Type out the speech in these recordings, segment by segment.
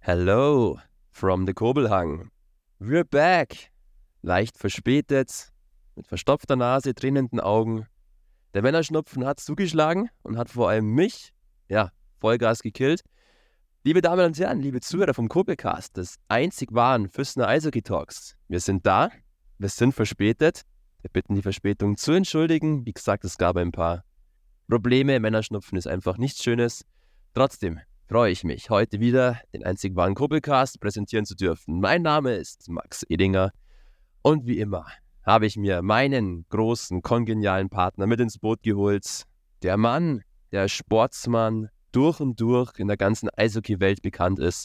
Hello from the Kobelhang. We're back. Leicht verspätet, mit verstopfter Nase, tränenden Augen. Der Männerschnupfen hat zugeschlagen und hat vor allem mich, ja, Vollgas gekillt. Liebe Damen und Herren, liebe Zuhörer vom Kobelcast, des einzig wahren Füssner Eishockey Talks. Wir sind da, wir sind verspätet. Wir bitten die Verspätung zu entschuldigen. Wie gesagt, es gab ein paar Probleme. Männerschnupfen ist einfach nichts Schönes. Trotzdem, freue ich mich, heute wieder den einzig wahren Kuppelcast präsentieren zu dürfen. Mein Name ist Max Edinger und wie immer habe ich mir meinen großen, kongenialen Partner mit ins Boot geholt. Der Mann, der Sportsmann durch und durch in der ganzen Eishockey-Welt bekannt ist,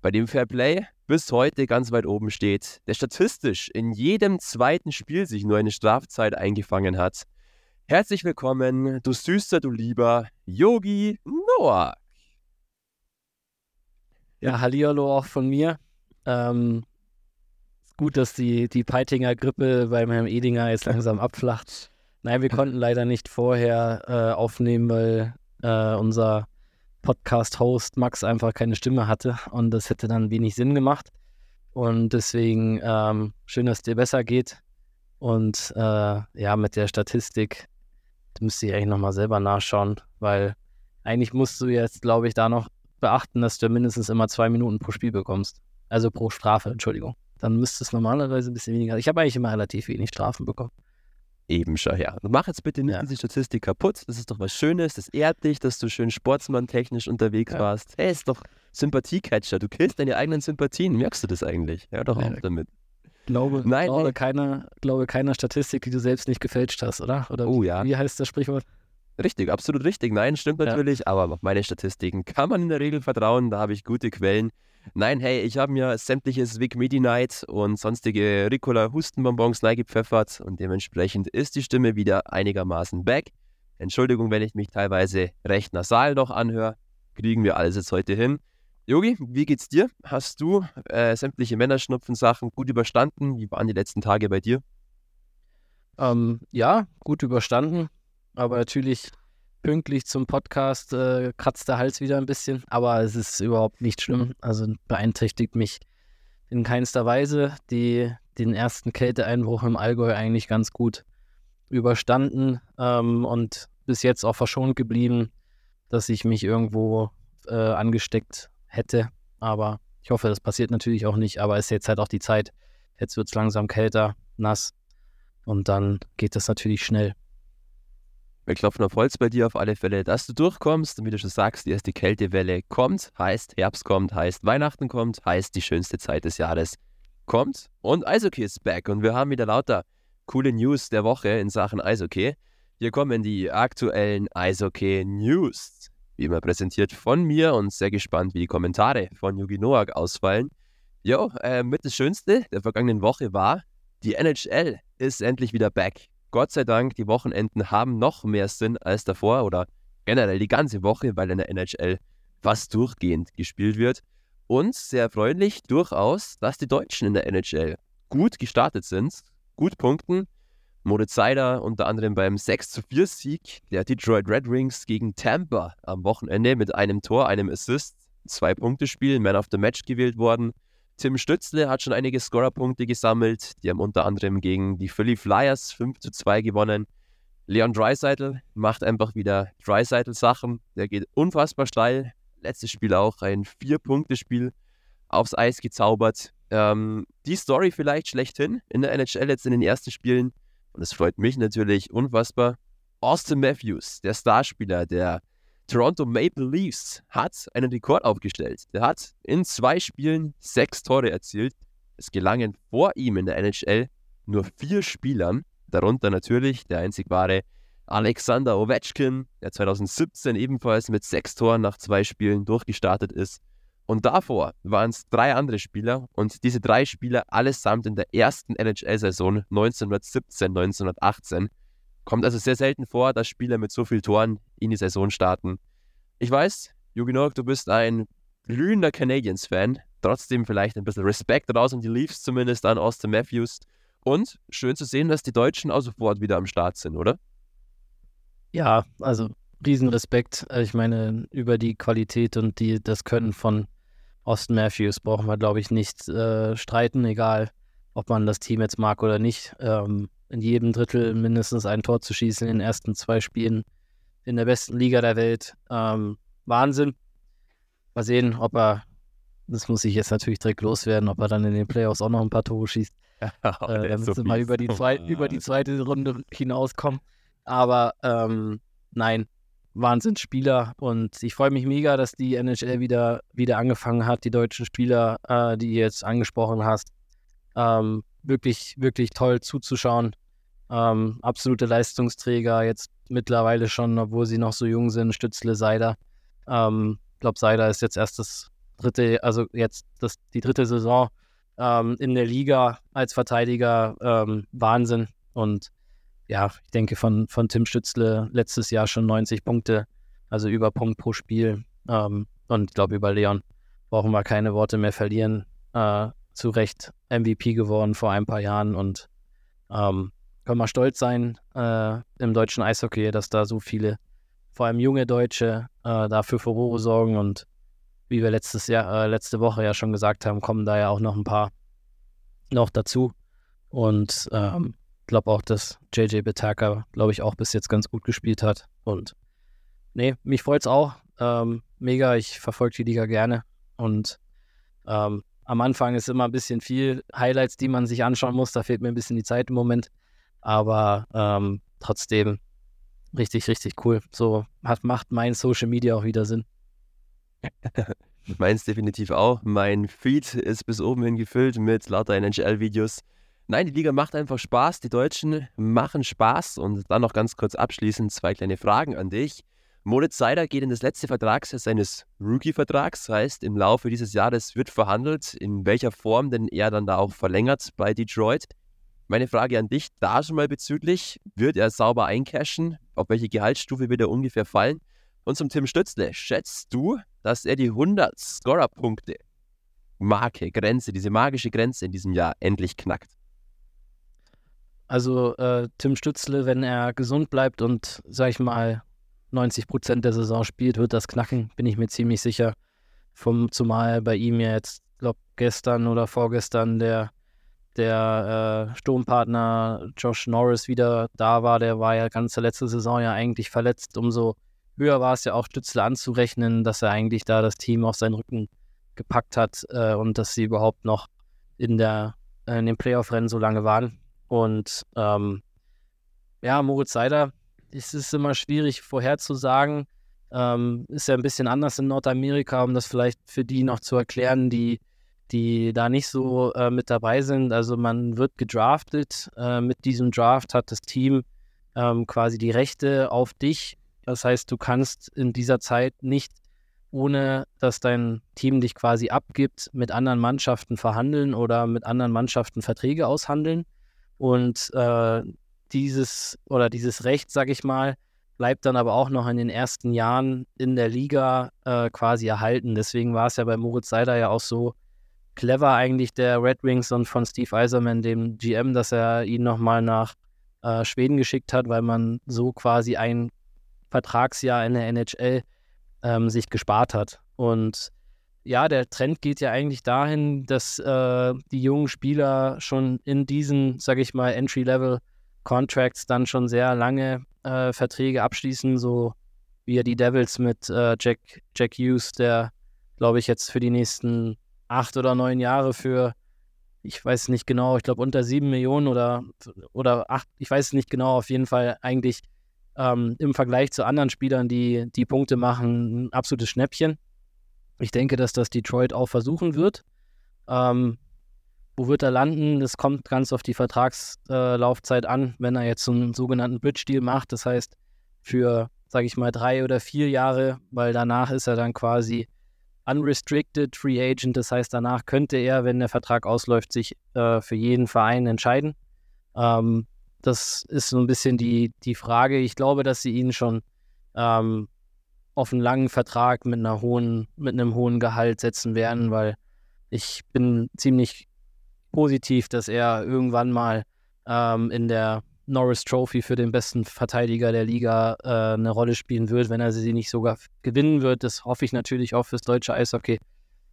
bei dem Fairplay bis heute ganz weit oben steht, der statistisch in jedem zweiten Spiel sich nur eine Strafzeit eingefangen hat. Herzlich willkommen, du Süßer, du Lieber, Yogi Noah. Ja, Hallihallo auch von mir. Ähm, gut, dass die, die Peitinger Grippe bei meinem Edinger jetzt langsam abflacht. Nein, wir konnten leider nicht vorher äh, aufnehmen, weil äh, unser Podcast-Host Max einfach keine Stimme hatte und das hätte dann wenig Sinn gemacht. Und deswegen ähm, schön, dass es dir besser geht. Und äh, ja, mit der Statistik, müsst ihr eigentlich nochmal selber nachschauen, weil eigentlich musst du jetzt, glaube ich, da noch beachten, dass du mindestens immer zwei Minuten pro Spiel bekommst. Also pro Strafe, Entschuldigung. Dann müsste es normalerweise ein bisschen weniger. Ich habe eigentlich immer relativ wenig Strafen bekommen. Eben schon, ja. Mach jetzt bitte nicht ja. diese Statistik kaputt. Das ist doch was Schönes. Das ehrt dich, dass du schön sportsmanntechnisch unterwegs ja. warst. Hey, ist doch Sympathiecatcher. Du killst deine eigenen Sympathien. Merkst du das eigentlich? Hör doch ja, auf damit. Glaube, Nein, glaube, keiner, glaube keiner Statistik, die du selbst nicht gefälscht hast, oder? Oder oh ja. Wie heißt das Sprichwort? Richtig, absolut richtig. Nein, stimmt natürlich, ja. aber auf meine Statistiken kann man in der Regel vertrauen, da habe ich gute Quellen. Nein, hey, ich habe mir sämtliches Vic Medi-Night und sonstige Ricola Hustenbonbons reingepfeffert und dementsprechend ist die Stimme wieder einigermaßen back. Entschuldigung, wenn ich mich teilweise recht nasal noch anhöre. Kriegen wir alles jetzt heute hin. Yogi, wie geht's dir? Hast du äh, sämtliche Männerschnupfen-Sachen gut überstanden? Wie waren die letzten Tage bei dir? Ähm, ja, gut überstanden. Aber natürlich pünktlich zum Podcast äh, kratzt der Hals wieder ein bisschen. Aber es ist überhaupt nicht schlimm. Also beeinträchtigt mich in keinster Weise. Die, den ersten Kälteeinbruch im Allgäu eigentlich ganz gut überstanden ähm, und bis jetzt auch verschont geblieben, dass ich mich irgendwo äh, angesteckt hätte. Aber ich hoffe, das passiert natürlich auch nicht. Aber es ist jetzt halt auch die Zeit. Jetzt wird es langsam kälter, nass. Und dann geht das natürlich schnell. Wir klopfen auf Holz bei dir auf alle Fälle, dass du durchkommst. Und wie du schon sagst, die erste Kältewelle kommt, heißt Herbst kommt, heißt Weihnachten kommt, heißt die schönste Zeit des Jahres kommt. Und Eishockey ist back. Und wir haben wieder lauter coole News der Woche in Sachen Eishockey. Hier kommen die aktuellen Eishockey-News. Wie immer präsentiert von mir und sehr gespannt, wie die Kommentare von Yugi Noak ausfallen. Jo, äh, mit das Schönste der vergangenen Woche war, die NHL ist endlich wieder back. Gott sei Dank, die Wochenenden haben noch mehr Sinn als davor oder generell die ganze Woche, weil in der NHL fast durchgehend gespielt wird. Und sehr freundlich durchaus, dass die Deutschen in der NHL gut gestartet sind, gut punkten. Moritz Seider unter anderem beim 6 4 Sieg der Detroit Red Wings gegen Tampa am Wochenende mit einem Tor, einem Assist, zwei Punkte Spiel, Man of the Match gewählt worden. Tim Stützle hat schon einige Scorerpunkte gesammelt. Die haben unter anderem gegen die Philly Flyers 5 zu 2 gewonnen. Leon Dreisaitl macht einfach wieder Dreisaitl-Sachen. Der geht unfassbar steil. Letztes Spiel auch ein Vier-Punkte-Spiel aufs Eis gezaubert. Ähm, die Story vielleicht schlechthin in der NHL jetzt in den ersten Spielen. Und es freut mich natürlich unfassbar. Austin Matthews, der Starspieler der Toronto Maple Leafs hat einen Rekord aufgestellt. Der hat in zwei Spielen sechs Tore erzielt. Es gelangen vor ihm in der NHL nur vier Spielern, darunter natürlich der einzig wahre Alexander Ovechkin, der 2017 ebenfalls mit sechs Toren nach zwei Spielen durchgestartet ist. Und davor waren es drei andere Spieler und diese drei Spieler allesamt in der ersten NHL-Saison 1917-1918. Kommt also sehr selten vor, dass Spieler mit so vielen Toren in die Saison starten. Ich weiß, Yugi Noak, du bist ein glühender Canadiens-Fan. Trotzdem vielleicht ein bisschen Respekt raus und die Leafs zumindest an Austin Matthews. Und schön zu sehen, dass die Deutschen auch sofort wieder am Start sind, oder? Ja, also Riesenrespekt. Ich meine, über die Qualität und die, das Können von, Austin Matthews brauchen wir, glaube ich, nicht äh, streiten, egal ob man das Team jetzt mag oder nicht. Ähm, in jedem Drittel mindestens ein Tor zu schießen in den ersten zwei Spielen in der besten Liga der Welt. Ähm, Wahnsinn. Mal sehen, ob er, das muss ich jetzt natürlich direkt loswerden, ob er dann in den Playoffs auch noch ein paar Tore schießt. Ja, äh, damit so sie mal über die, zwei, über die zweite Runde hinauskommen. Aber ähm, nein, Wahnsinnsspieler und ich freue mich mega, dass die NHL wieder, wieder angefangen hat, die deutschen Spieler, äh, die ihr jetzt angesprochen hast. Ähm, wirklich, wirklich toll zuzuschauen. Ähm, absolute Leistungsträger, jetzt mittlerweile schon, obwohl sie noch so jung sind, Stützle, Seider. Ähm, ich glaube, Seider ist jetzt erst das dritte, also jetzt das, die dritte Saison ähm, in der Liga als Verteidiger. Ähm, Wahnsinn. Und ja, ich denke von, von Tim Stützle letztes Jahr schon 90 Punkte, also über Punkt pro Spiel. Ähm, und ich glaube, über Leon brauchen wir keine Worte mehr verlieren. Äh, zu Recht MVP geworden vor ein paar Jahren und ähm, können wir stolz sein äh, im deutschen Eishockey, dass da so viele, vor allem junge Deutsche, äh, dafür Furore sorgen und wie wir letztes Jahr, äh, letzte Woche ja schon gesagt haben, kommen da ja auch noch ein paar noch dazu. Und ähm, glaube auch, dass JJ Betaka, glaube ich, auch bis jetzt ganz gut gespielt hat. Und nee, mich freut es auch. Ähm, mega, ich verfolge die Liga gerne. Und ähm, am Anfang ist immer ein bisschen viel Highlights, die man sich anschauen muss. Da fehlt mir ein bisschen die Zeit im Moment. Aber ähm, trotzdem richtig, richtig cool. So hat, macht mein Social Media auch wieder Sinn. Meins definitiv auch. Mein Feed ist bis oben hin gefüllt mit lauter NHL-Videos. Nein, die Liga macht einfach Spaß. Die Deutschen machen Spaß. Und dann noch ganz kurz abschließend zwei kleine Fragen an dich. Moritz Seider geht in das letzte Vertragsjahr seines Rookie-Vertrags. Heißt, im Laufe dieses Jahres wird verhandelt, in welcher Form denn er dann da auch verlängert bei Detroit. Meine Frage an dich da schon mal bezüglich, wird er sauber eincashen? Auf welche Gehaltsstufe wird er ungefähr fallen? Und zum Tim Stützle, schätzt du, dass er die 100 Scorer-Punkte Marke, Grenze, diese magische Grenze in diesem Jahr endlich knackt? Also äh, Tim Stützle, wenn er gesund bleibt und, sag ich mal, 90 Prozent der Saison spielt, wird das knacken, bin ich mir ziemlich sicher. Vom, zumal bei ihm jetzt, glaube gestern oder vorgestern der, der äh, Sturmpartner Josh Norris wieder da war. Der war ja ganze letzte Saison ja eigentlich verletzt. Umso höher war es ja auch Stützle anzurechnen, dass er eigentlich da das Team auf seinen Rücken gepackt hat äh, und dass sie überhaupt noch in, der, äh, in dem Playoff-Rennen so lange waren. Und ähm, ja, Moritz Seider, es ist immer schwierig vorherzusagen. Ähm, ist ja ein bisschen anders in Nordamerika, um das vielleicht für die noch zu erklären, die, die da nicht so äh, mit dabei sind. Also man wird gedraftet. Äh, mit diesem Draft hat das Team ähm, quasi die Rechte auf dich. Das heißt, du kannst in dieser Zeit nicht, ohne dass dein Team dich quasi abgibt, mit anderen Mannschaften verhandeln oder mit anderen Mannschaften Verträge aushandeln. Und äh, dieses oder dieses Recht, sag ich mal, bleibt dann aber auch noch in den ersten Jahren in der Liga äh, quasi erhalten. Deswegen war es ja bei Moritz Seider ja auch so clever eigentlich der Red Wings und von Steve Eiserman, dem GM, dass er ihn nochmal nach äh, Schweden geschickt hat, weil man so quasi ein Vertragsjahr in der NHL ähm, sich gespart hat. Und ja, der Trend geht ja eigentlich dahin, dass äh, die jungen Spieler schon in diesen, sage ich mal, Entry-Level-Contracts dann schon sehr lange äh, Verträge abschließen, so wie ja die Devils mit äh, Jack, Jack Hughes, der, glaube ich, jetzt für die nächsten acht oder neun Jahre für, ich weiß nicht genau, ich glaube unter sieben Millionen oder, oder acht, ich weiß nicht genau, auf jeden Fall eigentlich ähm, im Vergleich zu anderen Spielern, die die Punkte machen, ein absolutes Schnäppchen. Ich denke, dass das Detroit auch versuchen wird. Ähm, wo wird er landen? Das kommt ganz auf die Vertragslaufzeit äh, an, wenn er jetzt so einen sogenannten Bridge-Deal macht. Das heißt, für, sage ich mal, drei oder vier Jahre, weil danach ist er dann quasi unrestricted Free Agent. Das heißt, danach könnte er, wenn der Vertrag ausläuft, sich äh, für jeden Verein entscheiden. Ähm, das ist so ein bisschen die, die Frage. Ich glaube, dass sie ihn schon ähm, auf einen langen Vertrag mit einer hohen, mit einem hohen Gehalt setzen werden, weil ich bin ziemlich positiv, dass er irgendwann mal ähm, in der Norris Trophy für den besten Verteidiger der Liga äh, eine Rolle spielen wird, wenn er sie nicht sogar gewinnen wird. Das hoffe ich natürlich auch fürs deutsche Eishockey.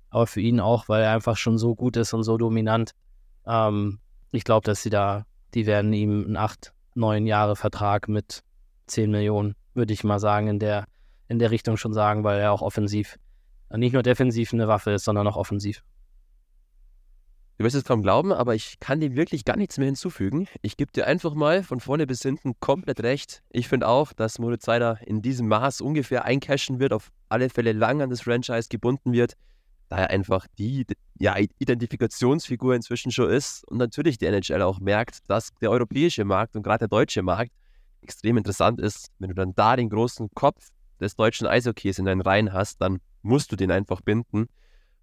aber für ihn auch, weil er einfach schon so gut ist und so dominant. Ähm, ich glaube, dass sie da, die werden ihm einen acht, neun Jahre Vertrag mit 10 Millionen, würde ich mal sagen, in der, in der Richtung schon sagen, weil er auch offensiv, nicht nur defensiv eine Waffe ist, sondern auch offensiv. Du wirst es kaum glauben, aber ich kann dem wirklich gar nichts mehr hinzufügen. Ich gebe dir einfach mal von vorne bis hinten komplett recht. Ich finde auch, dass Moritz Seider in diesem Maß ungefähr eincashen wird, auf alle Fälle lang an das Franchise gebunden wird, da er einfach die ja, Identifikationsfigur inzwischen schon ist und natürlich die NHL auch merkt, dass der europäische Markt und gerade der deutsche Markt extrem interessant ist. Wenn du dann da den großen Kopf des deutschen Eishockeys in deinen Reihen hast, dann musst du den einfach binden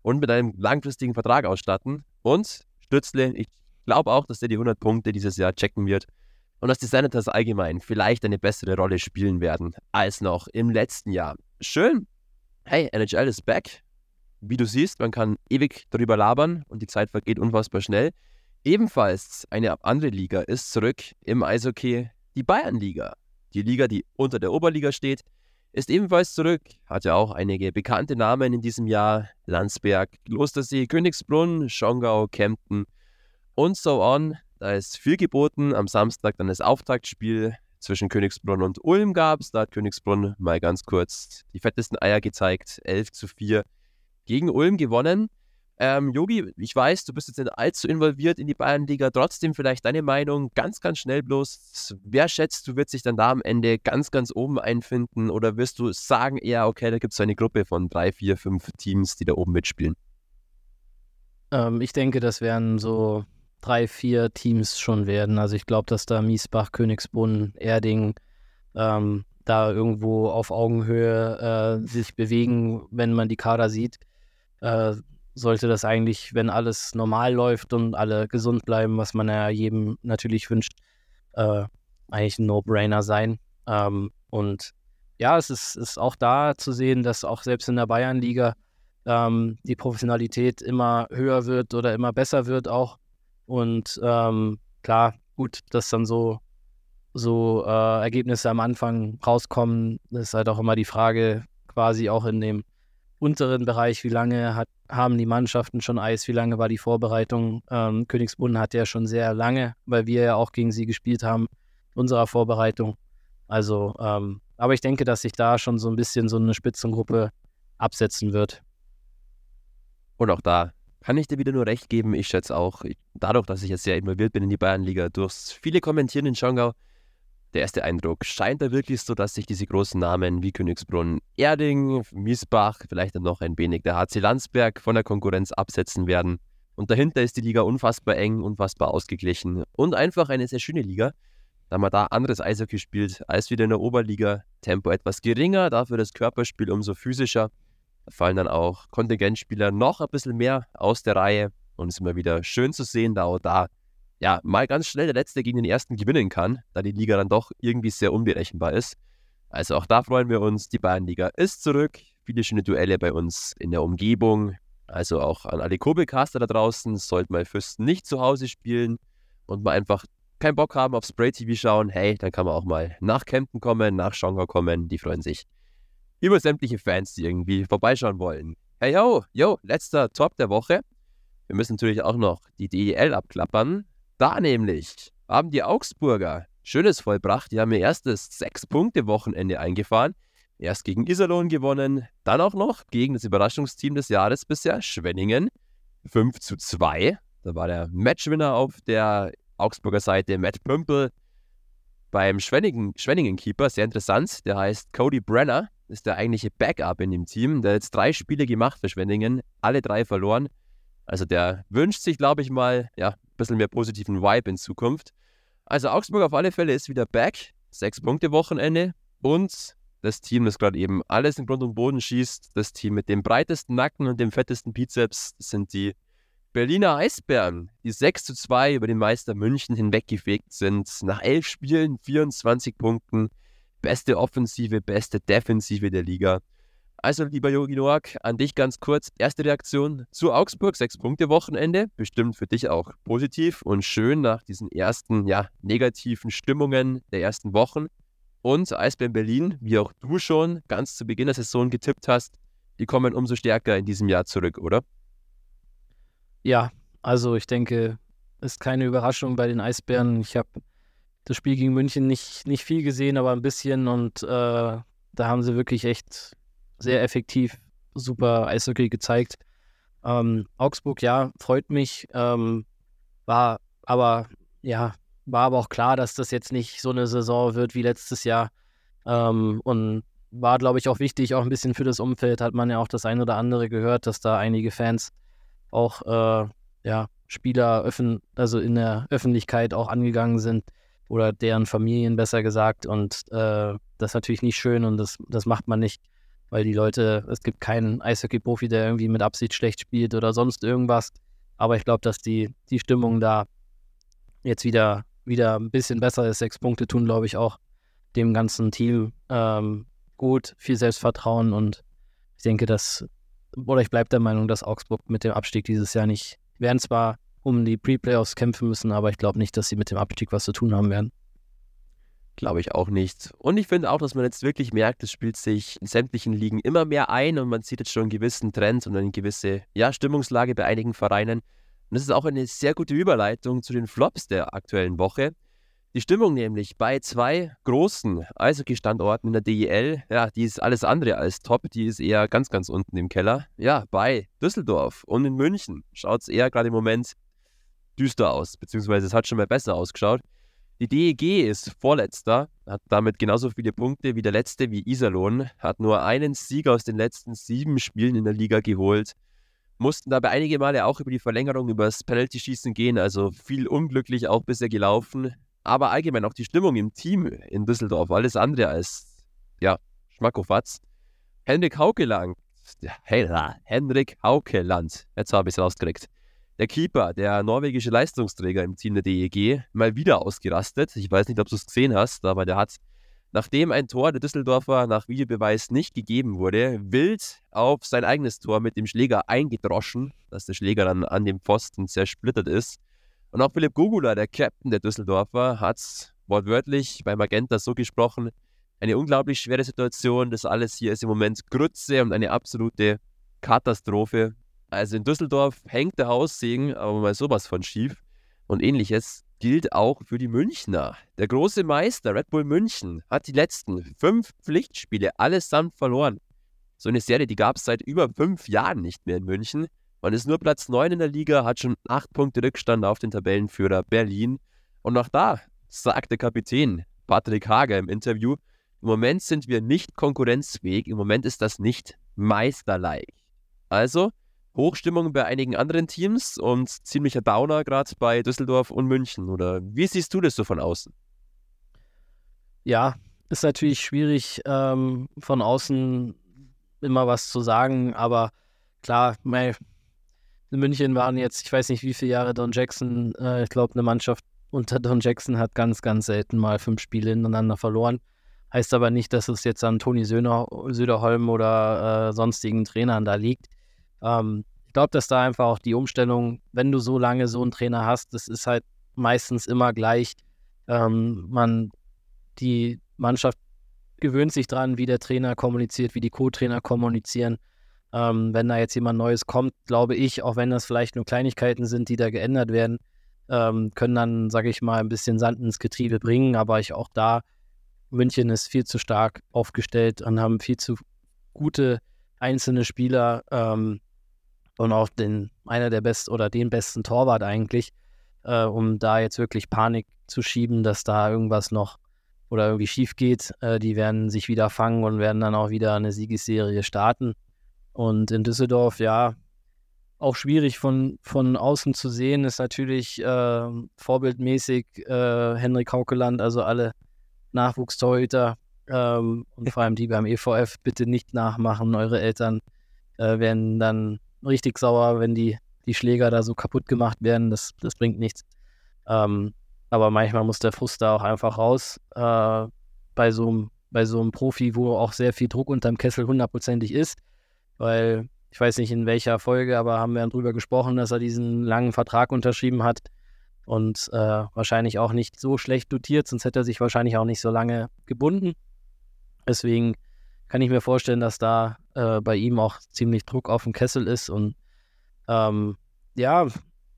und mit einem langfristigen Vertrag ausstatten. Und Stützle, ich glaube auch, dass der die 100 Punkte dieses Jahr checken wird und dass die Senators allgemein vielleicht eine bessere Rolle spielen werden als noch im letzten Jahr. Schön. Hey, NHL ist back. Wie du siehst, man kann ewig darüber labern und die Zeit vergeht unfassbar schnell. Ebenfalls eine andere Liga ist zurück im Eishockey, die Bayernliga. Die Liga, die unter der Oberliga steht, ist ebenfalls zurück, hat ja auch einige bekannte Namen in diesem Jahr. Landsberg, Klostersee, Königsbrunn, Schongau, Kempten und so on. Da ist viel geboten. Am Samstag dann das Auftaktspiel zwischen Königsbrunn und Ulm gab es. Da hat Königsbrunn mal ganz kurz die fettesten Eier gezeigt. 11 zu 4 gegen Ulm gewonnen. Ähm, Yogi, ich weiß, du bist jetzt nicht allzu involviert in die Bayernliga. Trotzdem vielleicht deine Meinung ganz, ganz schnell bloß. Wer schätzt du, wird sich dann da am Ende ganz, ganz oben einfinden? Oder wirst du sagen eher, okay, da gibt es eine Gruppe von drei, vier, fünf Teams, die da oben mitspielen? Ähm, ich denke, das werden so drei, vier Teams schon werden. Also ich glaube, dass da Miesbach, Königsbrunn, Erding ähm, da irgendwo auf Augenhöhe äh, sich bewegen, wenn man die Kader sieht. Äh, sollte das eigentlich, wenn alles normal läuft und alle gesund bleiben, was man ja jedem natürlich wünscht, äh, eigentlich ein No-Brainer sein. Ähm, und ja, es ist, ist auch da zu sehen, dass auch selbst in der Bayernliga ähm, die Professionalität immer höher wird oder immer besser wird auch. Und ähm, klar, gut, dass dann so, so äh, Ergebnisse am Anfang rauskommen, ist halt auch immer die Frage, quasi auch in dem unteren Bereich, wie lange hat, haben die Mannschaften schon Eis, wie lange war die Vorbereitung. Ähm, Königsbrunn hat ja schon sehr lange, weil wir ja auch gegen sie gespielt haben, unserer Vorbereitung. Also, ähm, aber ich denke, dass sich da schon so ein bisschen so eine Spitzengruppe absetzen wird. Und auch da kann ich dir wieder nur recht geben. Ich schätze auch, dadurch, dass ich jetzt sehr involviert bin in die Bayernliga, durch viele Kommentieren in Schongau, der erste Eindruck scheint da wirklich so, dass sich diese großen Namen wie Königsbrunn, Erding, Miesbach, vielleicht dann noch ein wenig der HC Landsberg von der Konkurrenz absetzen werden. Und dahinter ist die Liga unfassbar eng, unfassbar ausgeglichen und einfach eine sehr schöne Liga, da man da anderes Eishockey spielt als wieder in der Oberliga. Tempo etwas geringer, dafür das Körperspiel umso physischer. Da fallen dann auch Kontingentspieler noch ein bisschen mehr aus der Reihe und es ist immer wieder schön zu sehen, da auch da ja, mal ganz schnell der Letzte gegen den Ersten gewinnen kann, da die Liga dann doch irgendwie sehr unberechenbar ist. Also auch da freuen wir uns. Die Bayernliga ist zurück. Viele schöne Duelle bei uns in der Umgebung. Also auch an alle Kobelcaster da draußen. Sollte mal Fürsten nicht zu Hause spielen und mal einfach keinen Bock haben auf Spray TV schauen, hey, dann kann man auch mal nach Kempten kommen, nach Schongau kommen. Die freuen sich über sämtliche Fans, die irgendwie vorbeischauen wollen. Hey, yo, yo, letzter Top der Woche. Wir müssen natürlich auch noch die DEL abklappern. Da nämlich haben die Augsburger Schönes vollbracht. Die haben ihr erstes Sechs-Punkte-Wochenende eingefahren. Erst gegen Iserlohn gewonnen, dann auch noch gegen das Überraschungsteam des Jahres bisher, Schwenningen. 5 zu 2. Da war der Matchwinner auf der Augsburger Seite, Matt Pümpel. Beim Schwenningen-Keeper, sehr interessant, der heißt Cody Brenner, ist der eigentliche Backup in dem Team. Der hat jetzt drei Spiele gemacht für Schwenningen, alle drei verloren. Also der wünscht sich, glaube ich mal, ja, bisschen mehr positiven Vibe in Zukunft. Also Augsburg auf alle Fälle ist wieder back. Sechs Punkte Wochenende. Und das Team, das gerade eben alles in Grund und Boden schießt, das Team mit dem breitesten Nacken und dem fettesten Bizeps, sind die Berliner Eisbären, die 6 zu 2 über den Meister München hinweggefegt sind. Nach elf Spielen 24 Punkten. Beste Offensive, beste Defensive der Liga. Also, lieber Jogi Noack, an dich ganz kurz. Erste Reaktion zu Augsburg, sechs Punkte Wochenende. Bestimmt für dich auch positiv und schön nach diesen ersten, ja, negativen Stimmungen der ersten Wochen. Und Eisbären Berlin, wie auch du schon ganz zu Beginn der Saison getippt hast, die kommen umso stärker in diesem Jahr zurück, oder? Ja, also ich denke, ist keine Überraschung bei den Eisbären. Ich habe das Spiel gegen München nicht, nicht viel gesehen, aber ein bisschen und äh, da haben sie wirklich echt sehr effektiv super Eishockey gezeigt. Ähm, Augsburg, ja, freut mich. Ähm, war aber, ja, war aber auch klar, dass das jetzt nicht so eine Saison wird wie letztes Jahr. Ähm, und war, glaube ich, auch wichtig, auch ein bisschen für das Umfeld. Hat man ja auch das ein oder andere gehört, dass da einige Fans auch, äh, ja, Spieler öffn also in der Öffentlichkeit auch angegangen sind oder deren Familien besser gesagt. Und äh, das ist natürlich nicht schön und das, das macht man nicht, weil die Leute, es gibt keinen Eishockey-Profi, der irgendwie mit Absicht schlecht spielt oder sonst irgendwas. Aber ich glaube, dass die, die Stimmung da jetzt wieder, wieder ein bisschen besser ist. Sechs Punkte tun, glaube ich, auch dem ganzen Team ähm, gut, viel Selbstvertrauen und ich denke, dass, oder ich bleibe der Meinung, dass Augsburg mit dem Abstieg dieses Jahr nicht, werden zwar um die Pre-Playoffs kämpfen müssen, aber ich glaube nicht, dass sie mit dem Abstieg was zu tun haben werden. Glaube ich auch nicht. Und ich finde auch, dass man jetzt wirklich merkt, es spielt sich in sämtlichen Ligen immer mehr ein und man sieht jetzt schon einen gewissen Trend und eine gewisse ja, Stimmungslage bei einigen Vereinen. Und das ist auch eine sehr gute Überleitung zu den Flops der aktuellen Woche. Die Stimmung nämlich bei zwei großen Eishockey-Standorten in der DEL, ja, die ist alles andere als top, die ist eher ganz, ganz unten im Keller. Ja, bei Düsseldorf und in München schaut es eher gerade im Moment düster aus, beziehungsweise es hat schon mal besser ausgeschaut. Die DEG ist Vorletzter, hat damit genauso viele Punkte wie der letzte, wie Iserlohn, hat nur einen Sieg aus den letzten sieben Spielen in der Liga geholt mussten dabei einige Male auch über die Verlängerung, über das Penalty-Schießen gehen, also viel unglücklich auch bisher gelaufen. Aber allgemein auch die Stimmung im Team in Düsseldorf, alles andere als, ja, Schmackofatz. Henrik Haukeland, Henrik Haukeland, jetzt habe ich es rausgekriegt. Der Keeper, der norwegische Leistungsträger im Team der DEG, mal wieder ausgerastet. Ich weiß nicht, ob du es gesehen hast, aber der hat Nachdem ein Tor der Düsseldorfer nach Videobeweis nicht gegeben wurde, wild auf sein eigenes Tor mit dem Schläger eingedroschen, dass der Schläger dann an dem Pfosten zersplittert ist. Und auch Philipp Gugula, der Captain der Düsseldorfer, hat wortwörtlich bei Magenta so gesprochen, eine unglaublich schwere Situation. Das alles hier ist im Moment Grütze und eine absolute Katastrophe. Also in Düsseldorf hängt der Haussegen, aber mal sowas von schief. Und ähnliches gilt auch für die Münchner. Der große Meister Red Bull München hat die letzten fünf Pflichtspiele allesamt verloren. So eine Serie, die gab es seit über fünf Jahren nicht mehr in München. Man ist nur Platz 9 in der Liga, hat schon acht Punkte Rückstand auf den Tabellenführer Berlin. Und auch da sagt der Kapitän Patrick Hager im Interview, im Moment sind wir nicht konkurrenzfähig, im Moment ist das nicht meisterlike. Also, Hochstimmung bei einigen anderen Teams und ziemlicher Downer gerade bei Düsseldorf und München. Oder wie siehst du das so von außen? Ja, ist natürlich schwierig, ähm, von außen immer was zu sagen, aber klar, mei, in München waren jetzt, ich weiß nicht wie viele Jahre Don Jackson, äh, ich glaube, eine Mannschaft unter Don Jackson hat ganz, ganz selten mal fünf Spiele hintereinander verloren. Heißt aber nicht, dass es jetzt an Toni Söderholm oder äh, sonstigen Trainern da liegt. Ähm, ich glaube, dass da einfach auch die Umstellung, wenn du so lange so einen Trainer hast, das ist halt meistens immer gleich. Ähm, man, die Mannschaft gewöhnt sich dran, wie der Trainer kommuniziert, wie die Co-Trainer kommunizieren. Ähm, wenn da jetzt jemand Neues kommt, glaube ich, auch wenn das vielleicht nur Kleinigkeiten sind, die da geändert werden, ähm, können dann, sage ich mal, ein bisschen Sand ins Getriebe bringen. Aber ich auch da, München ist viel zu stark aufgestellt und haben viel zu gute einzelne Spieler. Ähm, und auch den, einer der besten oder den besten Torwart eigentlich, äh, um da jetzt wirklich Panik zu schieben, dass da irgendwas noch oder irgendwie schief geht. Äh, die werden sich wieder fangen und werden dann auch wieder eine Siegesserie starten. Und in Düsseldorf, ja, auch schwierig von, von außen zu sehen, ist natürlich äh, vorbildmäßig äh, Henrik Haukeland, also alle Nachwuchstorhüter ähm, und vor allem die beim EVF bitte nicht nachmachen. Eure Eltern äh, werden dann richtig sauer, wenn die, die Schläger da so kaputt gemacht werden. Das, das bringt nichts. Ähm, aber manchmal muss der Frust da auch einfach raus. Äh, bei, so einem, bei so einem Profi, wo auch sehr viel Druck unterm Kessel hundertprozentig ist. Weil ich weiß nicht in welcher Folge, aber haben wir drüber gesprochen, dass er diesen langen Vertrag unterschrieben hat und äh, wahrscheinlich auch nicht so schlecht dotiert, sonst hätte er sich wahrscheinlich auch nicht so lange gebunden. Deswegen kann ich mir vorstellen, dass da äh, bei ihm auch ziemlich Druck auf dem Kessel ist und ähm, ja,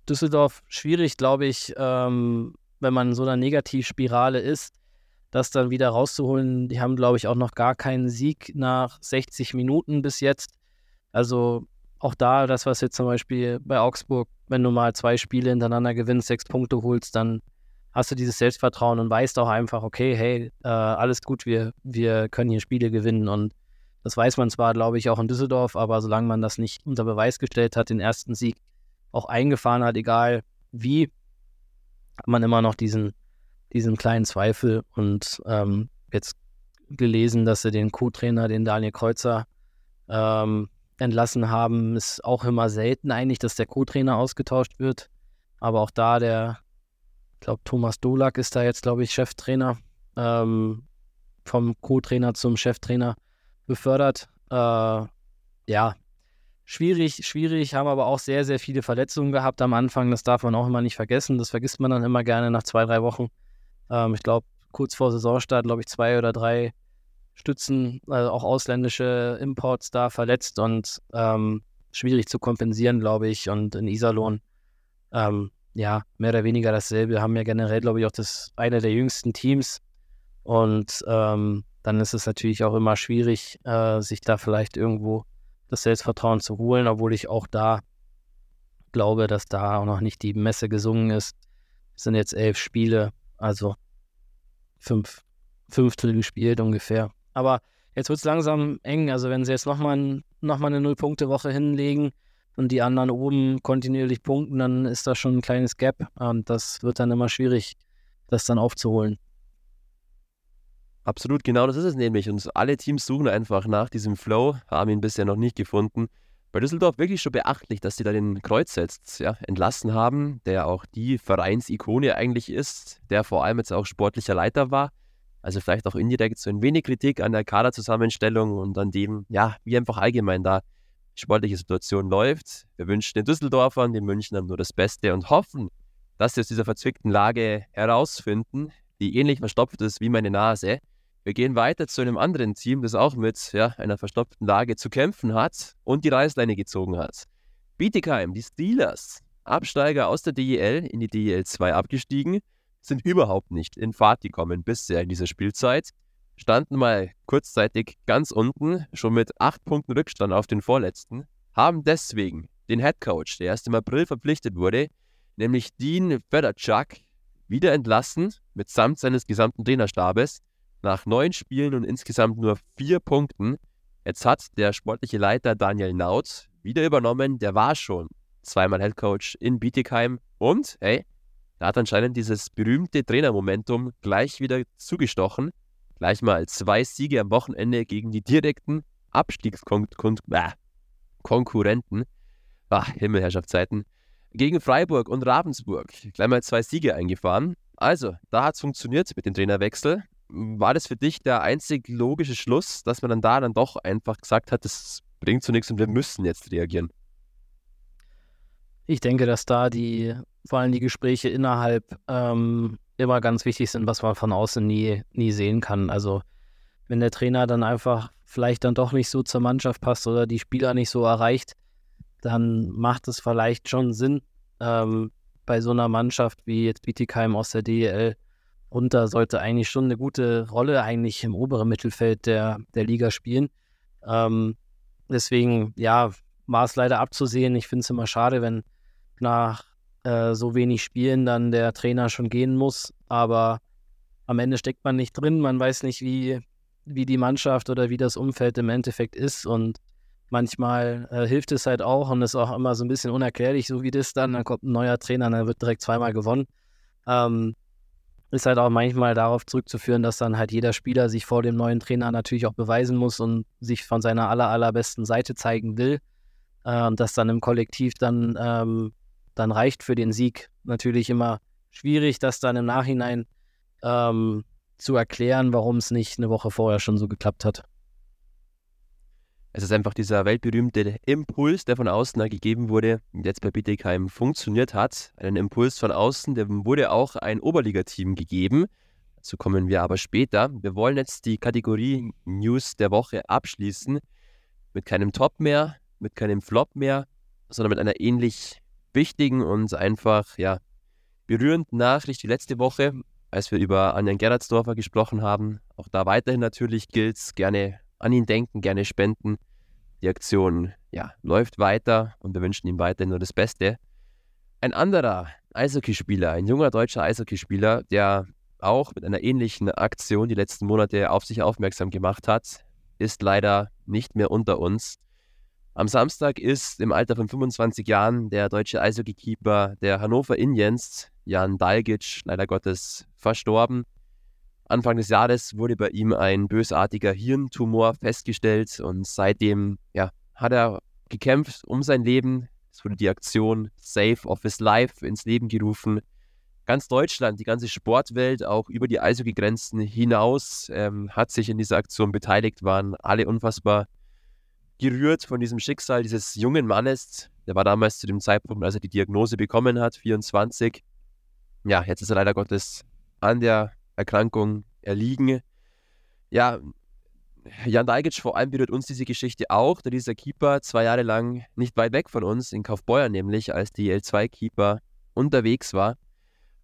Düsseldorf schwierig, glaube ich, ähm, wenn man in so einer Negativspirale ist, das dann wieder rauszuholen. Die haben, glaube ich, auch noch gar keinen Sieg nach 60 Minuten bis jetzt. Also auch da, das, was jetzt zum Beispiel bei Augsburg, wenn du mal zwei Spiele hintereinander gewinnst, sechs Punkte holst, dann hast du dieses Selbstvertrauen und weißt auch einfach, okay, hey, äh, alles gut, wir, wir können hier Spiele gewinnen. Und das weiß man zwar, glaube ich, auch in Düsseldorf, aber solange man das nicht unter Beweis gestellt hat, den ersten Sieg auch eingefahren hat, egal wie, hat man immer noch diesen, diesen kleinen Zweifel und ähm, jetzt gelesen, dass sie den Co-Trainer, den Daniel Kreuzer, ähm, entlassen haben. Ist auch immer selten eigentlich, dass der Co-Trainer ausgetauscht wird. Aber auch da der, ich glaube, Thomas Dolak ist da jetzt, glaube ich, Cheftrainer. Ähm, vom Co-Trainer zum Cheftrainer befördert. Äh, ja, schwierig, schwierig, haben aber auch sehr, sehr viele Verletzungen gehabt am Anfang. Das darf man auch immer nicht vergessen. Das vergisst man dann immer gerne nach zwei, drei Wochen. Ähm, ich glaube, kurz vor Saisonstart, glaube ich, zwei oder drei Stützen, also auch ausländische Imports da verletzt und ähm, schwierig zu kompensieren, glaube ich. Und in Iserlohn, ähm, ja, mehr oder weniger dasselbe. Wir haben ja generell, glaube ich, auch das eine der jüngsten Teams. Und ähm, dann ist es natürlich auch immer schwierig, äh, sich da vielleicht irgendwo das Selbstvertrauen zu holen, obwohl ich auch da glaube, dass da auch noch nicht die Messe gesungen ist. Es sind jetzt elf Spiele, also fünf Fünftel gespielt ungefähr. Aber jetzt wird es langsam eng. Also wenn sie jetzt nochmal noch eine Null-Punkte-Woche hinlegen und die anderen oben kontinuierlich punkten, dann ist da schon ein kleines Gap. Und das wird dann immer schwierig, das dann aufzuholen. Absolut, genau das ist es nämlich. Und alle Teams suchen einfach nach diesem Flow, haben ihn bisher noch nicht gefunden. Bei Düsseldorf wirklich schon beachtlich, dass sie da den Kreuz jetzt ja, entlassen haben, der auch die Vereinsikone eigentlich ist, der vor allem jetzt auch sportlicher Leiter war. Also vielleicht auch indirekt so ein wenig Kritik an der Kaderzusammenstellung und an dem, ja, wie einfach allgemein da die sportliche Situation läuft. Wir wünschen den Düsseldorfern, den Münchnern nur das Beste und hoffen, dass sie aus dieser verzwickten Lage herausfinden, die ähnlich verstopft ist wie meine Nase. Wir gehen weiter zu einem anderen Team, das auch mit ja, einer verstopften Lage zu kämpfen hat und die Reißleine gezogen hat. Bietigheim, die Steelers, Absteiger aus der DEL in die DEL 2 abgestiegen, sind überhaupt nicht in Fahrt gekommen bisher in dieser Spielzeit. Standen mal kurzzeitig ganz unten, schon mit acht Punkten Rückstand auf den Vorletzten, haben deswegen den Headcoach, der erst im April verpflichtet wurde, nämlich Dean Federchuk, wieder entlassen, mitsamt seines gesamten Trainerstabes, nach neun Spielen und insgesamt nur vier Punkten. Jetzt hat der sportliche Leiter Daniel Naut wieder übernommen, der war schon zweimal Headcoach in Bietigheim und, hey, da hat anscheinend dieses berühmte Trainermomentum gleich wieder zugestochen. Gleich mal zwei Siege am Wochenende gegen die direkten Abstiegskonkurrenten. Ah, Himmelherrschaftszeiten. Gegen Freiburg und Ravensburg. Gleich mal zwei Siege eingefahren. Also, da hat es funktioniert mit dem Trainerwechsel. War das für dich der einzig logische Schluss, dass man dann da dann doch einfach gesagt hat, das bringt zu nichts und wir müssen jetzt reagieren? Ich denke, dass da die vor allem die Gespräche innerhalb ähm, immer ganz wichtig sind, was man von außen nie, nie sehen kann. Also wenn der Trainer dann einfach vielleicht dann doch nicht so zur Mannschaft passt oder die Spieler nicht so erreicht, dann macht es vielleicht schon Sinn, ähm, bei so einer Mannschaft wie jetzt Bietigheim aus der DEL runter sollte eigentlich schon eine gute Rolle eigentlich im oberen Mittelfeld der, der Liga spielen. Ähm, deswegen, ja, war es leider abzusehen. Ich finde es immer schade, wenn nach äh, so wenig Spielen dann der Trainer schon gehen muss. Aber am Ende steckt man nicht drin, man weiß nicht, wie, wie die Mannschaft oder wie das Umfeld im Endeffekt ist. Und manchmal äh, hilft es halt auch und ist auch immer so ein bisschen unerklärlich, so wie das dann. Dann kommt ein neuer Trainer und dann wird direkt zweimal gewonnen. Ähm, ist halt auch manchmal darauf zurückzuführen, dass dann halt jeder Spieler sich vor dem neuen Trainer natürlich auch beweisen muss und sich von seiner aller, allerbesten Seite zeigen will. Äh, und das dann im Kollektiv dann ähm, dann reicht für den Sieg. Natürlich immer schwierig, das dann im Nachhinein ähm, zu erklären, warum es nicht eine Woche vorher schon so geklappt hat. Es ist einfach dieser weltberühmte Impuls, der von außen gegeben wurde und jetzt bei Bittigheim funktioniert hat. Einen Impuls von außen, der wurde auch ein Oberligateam gegeben. Dazu kommen wir aber später. Wir wollen jetzt die Kategorie News der Woche abschließen. Mit keinem Top mehr, mit keinem Flop mehr, sondern mit einer ähnlich wichtigen und einfach, ja, berührenden Nachricht die letzte Woche, als wir über Anjan Gerardsdorfer gesprochen haben. Auch da weiterhin natürlich gilt es, gerne an ihn denken, gerne spenden. Die Aktion ja, läuft weiter und wir wünschen ihm weiterhin nur das Beste. Ein anderer Eishockeyspieler, ein junger deutscher Eishockeyspieler, der auch mit einer ähnlichen Aktion die letzten Monate auf sich aufmerksam gemacht hat, ist leider nicht mehr unter uns. Am Samstag ist im Alter von 25 Jahren der deutsche Eishockeykeeper der Hannover Indians, Jan Dalgic, leider Gottes verstorben. Anfang des Jahres wurde bei ihm ein bösartiger Hirntumor festgestellt und seitdem ja, hat er gekämpft um sein Leben. Es wurde die Aktion Save of His Life ins Leben gerufen. Ganz Deutschland, die ganze Sportwelt, auch über die Eishockey-Grenzen hinaus, ähm, hat sich in dieser Aktion beteiligt, waren alle unfassbar gerührt von diesem Schicksal dieses jungen Mannes. Der war damals zu dem Zeitpunkt, als er die Diagnose bekommen hat, 24. Ja, jetzt ist er leider Gottes an der Erkrankung erliegen. Ja, Jan Dajgic vor allem berührt uns diese Geschichte auch, da dieser Keeper zwei Jahre lang nicht weit weg von uns, in Kaufbeuern nämlich, als die L2-Keeper unterwegs war.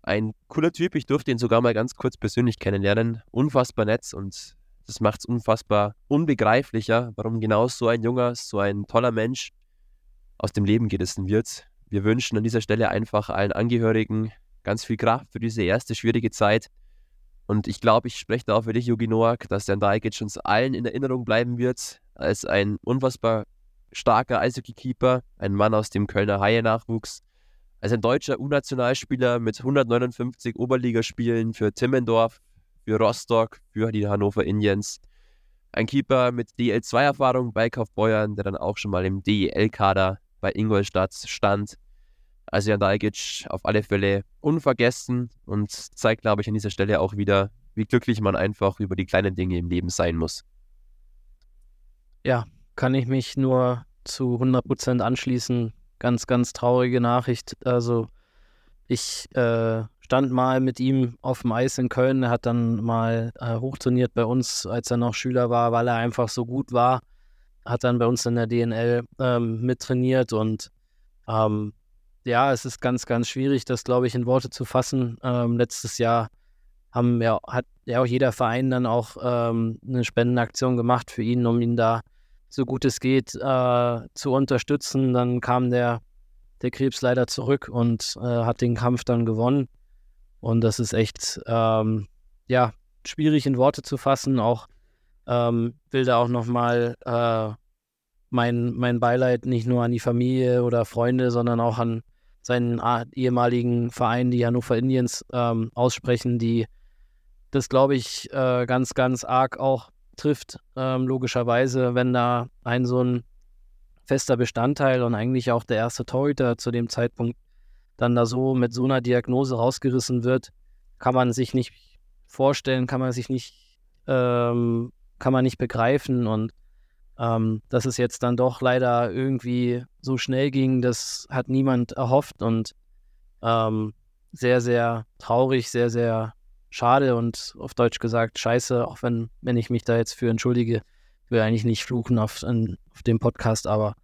Ein cooler Typ, ich durfte ihn sogar mal ganz kurz persönlich kennenlernen. Unfassbar nett und das macht es unfassbar unbegreiflicher, warum genau so ein junger, so ein toller Mensch aus dem Leben gerissen wird. Wir wünschen an dieser Stelle einfach allen Angehörigen ganz viel Kraft für diese erste schwierige Zeit. Und ich glaube, ich spreche da auch für dich, Jogi Noak, dass der Dajkic uns allen in Erinnerung bleiben wird als ein unfassbar starker Eishockey-Keeper, ein Mann aus dem Kölner Haie-Nachwuchs, als ein deutscher U-Nationalspieler mit 159 Oberligaspielen für Timmendorf, für Rostock, für die Hannover Indians. Ein Keeper mit DL2-Erfahrung bei Kaufbeuern, der dann auch schon mal im DEL-Kader bei Ingolstadt stand. Also Jan Dalgic auf alle Fälle unvergessen und zeigt, glaube ich, an dieser Stelle auch wieder, wie glücklich man einfach über die kleinen Dinge im Leben sein muss. Ja, kann ich mich nur zu 100% anschließen. Ganz, ganz traurige Nachricht. Also ich äh, stand mal mit ihm auf dem Eis in Köln. Er hat dann mal äh, hochtrainiert bei uns, als er noch Schüler war, weil er einfach so gut war. Hat dann bei uns in der DNL ähm, mittrainiert und ähm, ja, es ist ganz, ganz schwierig, das, glaube ich, in Worte zu fassen. Ähm, letztes Jahr haben ja, hat ja auch jeder Verein dann auch ähm, eine Spendenaktion gemacht für ihn, um ihn da so gut es geht äh, zu unterstützen. Dann kam der, der Krebs leider zurück und äh, hat den Kampf dann gewonnen. Und das ist echt, ähm, ja, schwierig in Worte zu fassen. Auch ähm, will da auch nochmal äh, mein, mein Beileid nicht nur an die Familie oder Freunde, sondern auch an seinen ehemaligen Verein, die Hannover Indians, ähm, aussprechen, die das, glaube ich, äh, ganz, ganz arg auch trifft, ähm, logischerweise, wenn da ein so ein fester Bestandteil und eigentlich auch der erste Torhüter zu dem Zeitpunkt dann da so mit so einer Diagnose rausgerissen wird, kann man sich nicht vorstellen, kann man sich nicht, ähm, kann man nicht begreifen und ähm, dass es jetzt dann doch leider irgendwie so schnell ging, das hat niemand erhofft und ähm, sehr, sehr traurig, sehr, sehr schade und auf Deutsch gesagt scheiße, auch wenn, wenn ich mich da jetzt für entschuldige. Ich will eigentlich nicht fluchen auf, an, auf dem Podcast, aber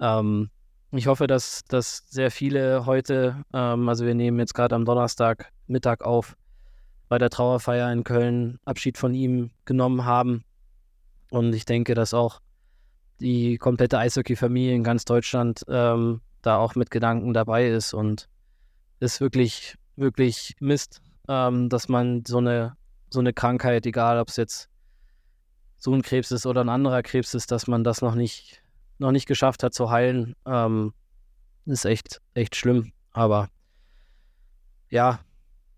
ähm, ich hoffe, dass, dass sehr viele heute, ähm, also wir nehmen jetzt gerade am Donnerstag Mittag auf, bei der Trauerfeier in Köln Abschied von ihm genommen haben. Und ich denke, dass auch die komplette Eishockey-Familie in ganz Deutschland ähm, da auch mit Gedanken dabei ist und ist wirklich, wirklich Mist, ähm, dass man so eine, so eine Krankheit, egal ob es jetzt so ein Krebs ist oder ein anderer Krebs ist, dass man das noch nicht noch nicht geschafft hat zu heilen, ähm, ist echt, echt schlimm. Aber ja,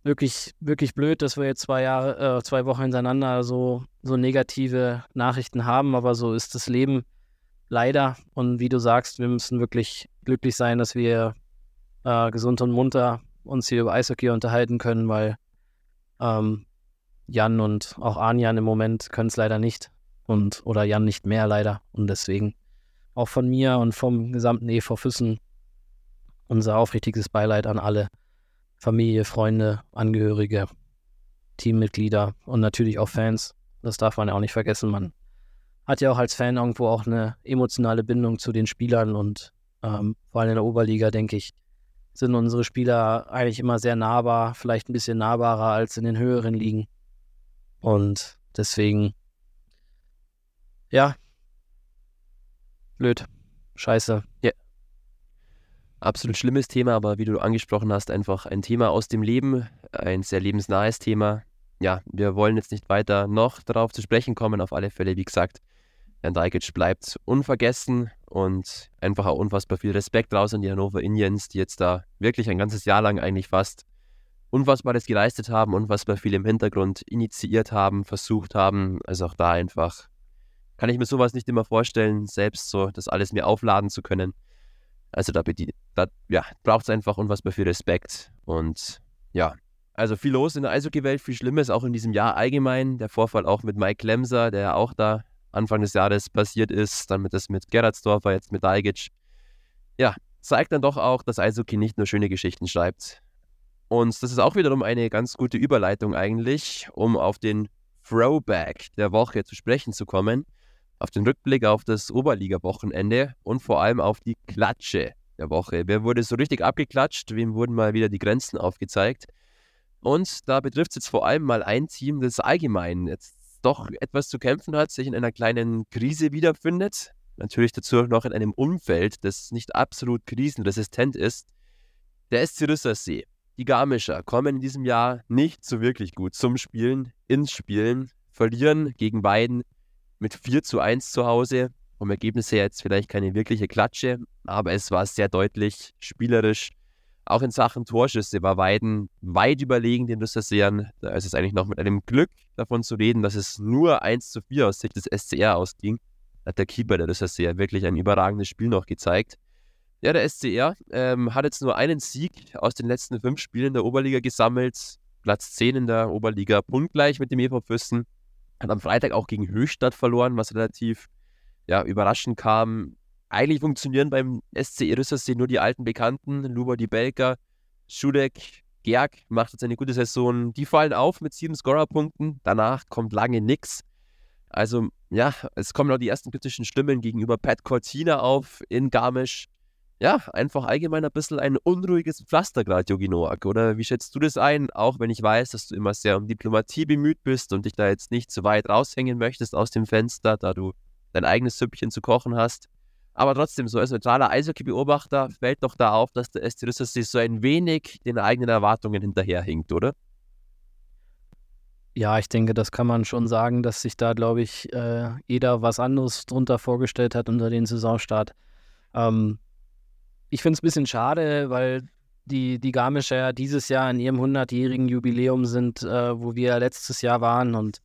wirklich, wirklich blöd, dass wir jetzt zwei Jahre, äh, zwei Wochen hintereinander so, so negative Nachrichten haben, aber so ist das Leben leider. Und wie du sagst, wir müssen wirklich glücklich sein, dass wir äh, gesund und munter uns hier über Eishockey unterhalten können, weil ähm, Jan und auch Anjan im Moment können es leider nicht. Und oder Jan nicht mehr leider. Und deswegen auch von mir und vom gesamten EV Füssen unser aufrichtiges Beileid an alle Familie, Freunde, Angehörige, Teammitglieder und natürlich auch Fans. Das darf man ja auch nicht vergessen. Man hat ja auch als Fan irgendwo auch eine emotionale Bindung zu den Spielern und ähm, vor allem in der Oberliga, denke ich, sind unsere Spieler eigentlich immer sehr nahbar, vielleicht ein bisschen nahbarer als in den höheren Ligen. Und deswegen, ja, blöd, scheiße. Ja. Absolut schlimmes Thema, aber wie du angesprochen hast, einfach ein Thema aus dem Leben, ein sehr lebensnahes Thema. Ja, wir wollen jetzt nicht weiter noch darauf zu sprechen kommen. Auf alle Fälle, wie gesagt, Jan Dajkic bleibt unvergessen und einfach auch unfassbar viel Respekt raus an die Hannover Indians, die jetzt da wirklich ein ganzes Jahr lang eigentlich fast Unfassbares geleistet haben, unfassbar viel im Hintergrund initiiert haben, versucht haben. Also auch da einfach kann ich mir sowas nicht immer vorstellen, selbst so das alles mir aufladen zu können. Also da, da ja, braucht es einfach unfassbar viel Respekt und ja, also viel los in der Eishockey-Welt, viel Schlimmes, auch in diesem Jahr allgemein. Der Vorfall auch mit Mike Klemser, der ja auch da Anfang des Jahres passiert ist, dann mit das mit Gerardsdorfer, jetzt mit Daigic. Ja, zeigt dann doch auch, dass Eishockey nicht nur schöne Geschichten schreibt. Und das ist auch wiederum eine ganz gute Überleitung eigentlich, um auf den Throwback der Woche zu sprechen zu kommen, auf den Rückblick auf das Oberliga-Wochenende und vor allem auf die Klatsche der Woche. Wer wurde so richtig abgeklatscht? Wem wurden mal wieder die Grenzen aufgezeigt? Und da betrifft es jetzt vor allem mal ein Team, das allgemein jetzt doch etwas zu kämpfen hat, sich in einer kleinen Krise wiederfindet. Natürlich dazu noch in einem Umfeld, das nicht absolut krisenresistent ist. Der SC Rüssersee. Die Garmischer kommen in diesem Jahr nicht so wirklich gut zum Spielen, ins Spielen, verlieren gegen Weiden mit 4 zu 1 zu Hause. Vom Ergebnis her jetzt vielleicht keine wirkliche Klatsche, aber es war sehr deutlich spielerisch auch in Sachen Torschüsse war Weiden weit überlegen den Rüsserseern. Da ist es eigentlich noch mit einem Glück davon zu reden, dass es nur 1 zu 4 aus Sicht des SCR ausging. Hat der Keeper der Rüsserseer wirklich ein überragendes Spiel noch gezeigt. Ja, der SCR ähm, hat jetzt nur einen Sieg aus den letzten fünf Spielen der Oberliga gesammelt. Platz 10 in der Oberliga, punktgleich mit dem EV Füssen. Hat am Freitag auch gegen Höchstadt verloren, was relativ ja, überraschend kam eigentlich funktionieren beim SC Rüssersee nur die alten Bekannten, Luba die Belka, Schudek, Gerg macht jetzt eine gute Saison. Die fallen auf mit sieben Scorerpunkten. Danach kommt lange nichts. Also, ja, es kommen auch die ersten kritischen Stimmen gegenüber Pat Cortina auf in Garmisch. Ja, einfach allgemein ein bisschen ein unruhiges Pflaster gerade, Jogi Noak. Oder wie schätzt du das ein? Auch wenn ich weiß, dass du immer sehr um Diplomatie bemüht bist und dich da jetzt nicht zu weit raushängen möchtest aus dem Fenster, da du dein eigenes Süppchen zu kochen hast. Aber trotzdem, so als neutraler Eishockey-Beobachter fällt doch da auf, dass der SC Rüsselsee so ein wenig den eigenen Erwartungen hinterherhinkt, oder? Ja, ich denke, das kann man schon sagen, dass sich da, glaube ich, äh, jeder was anderes drunter vorgestellt hat unter den Saisonstart. Ähm, ich finde es ein bisschen schade, weil die, die Garmischer ja dieses Jahr in ihrem 100-jährigen Jubiläum sind, äh, wo wir letztes Jahr waren und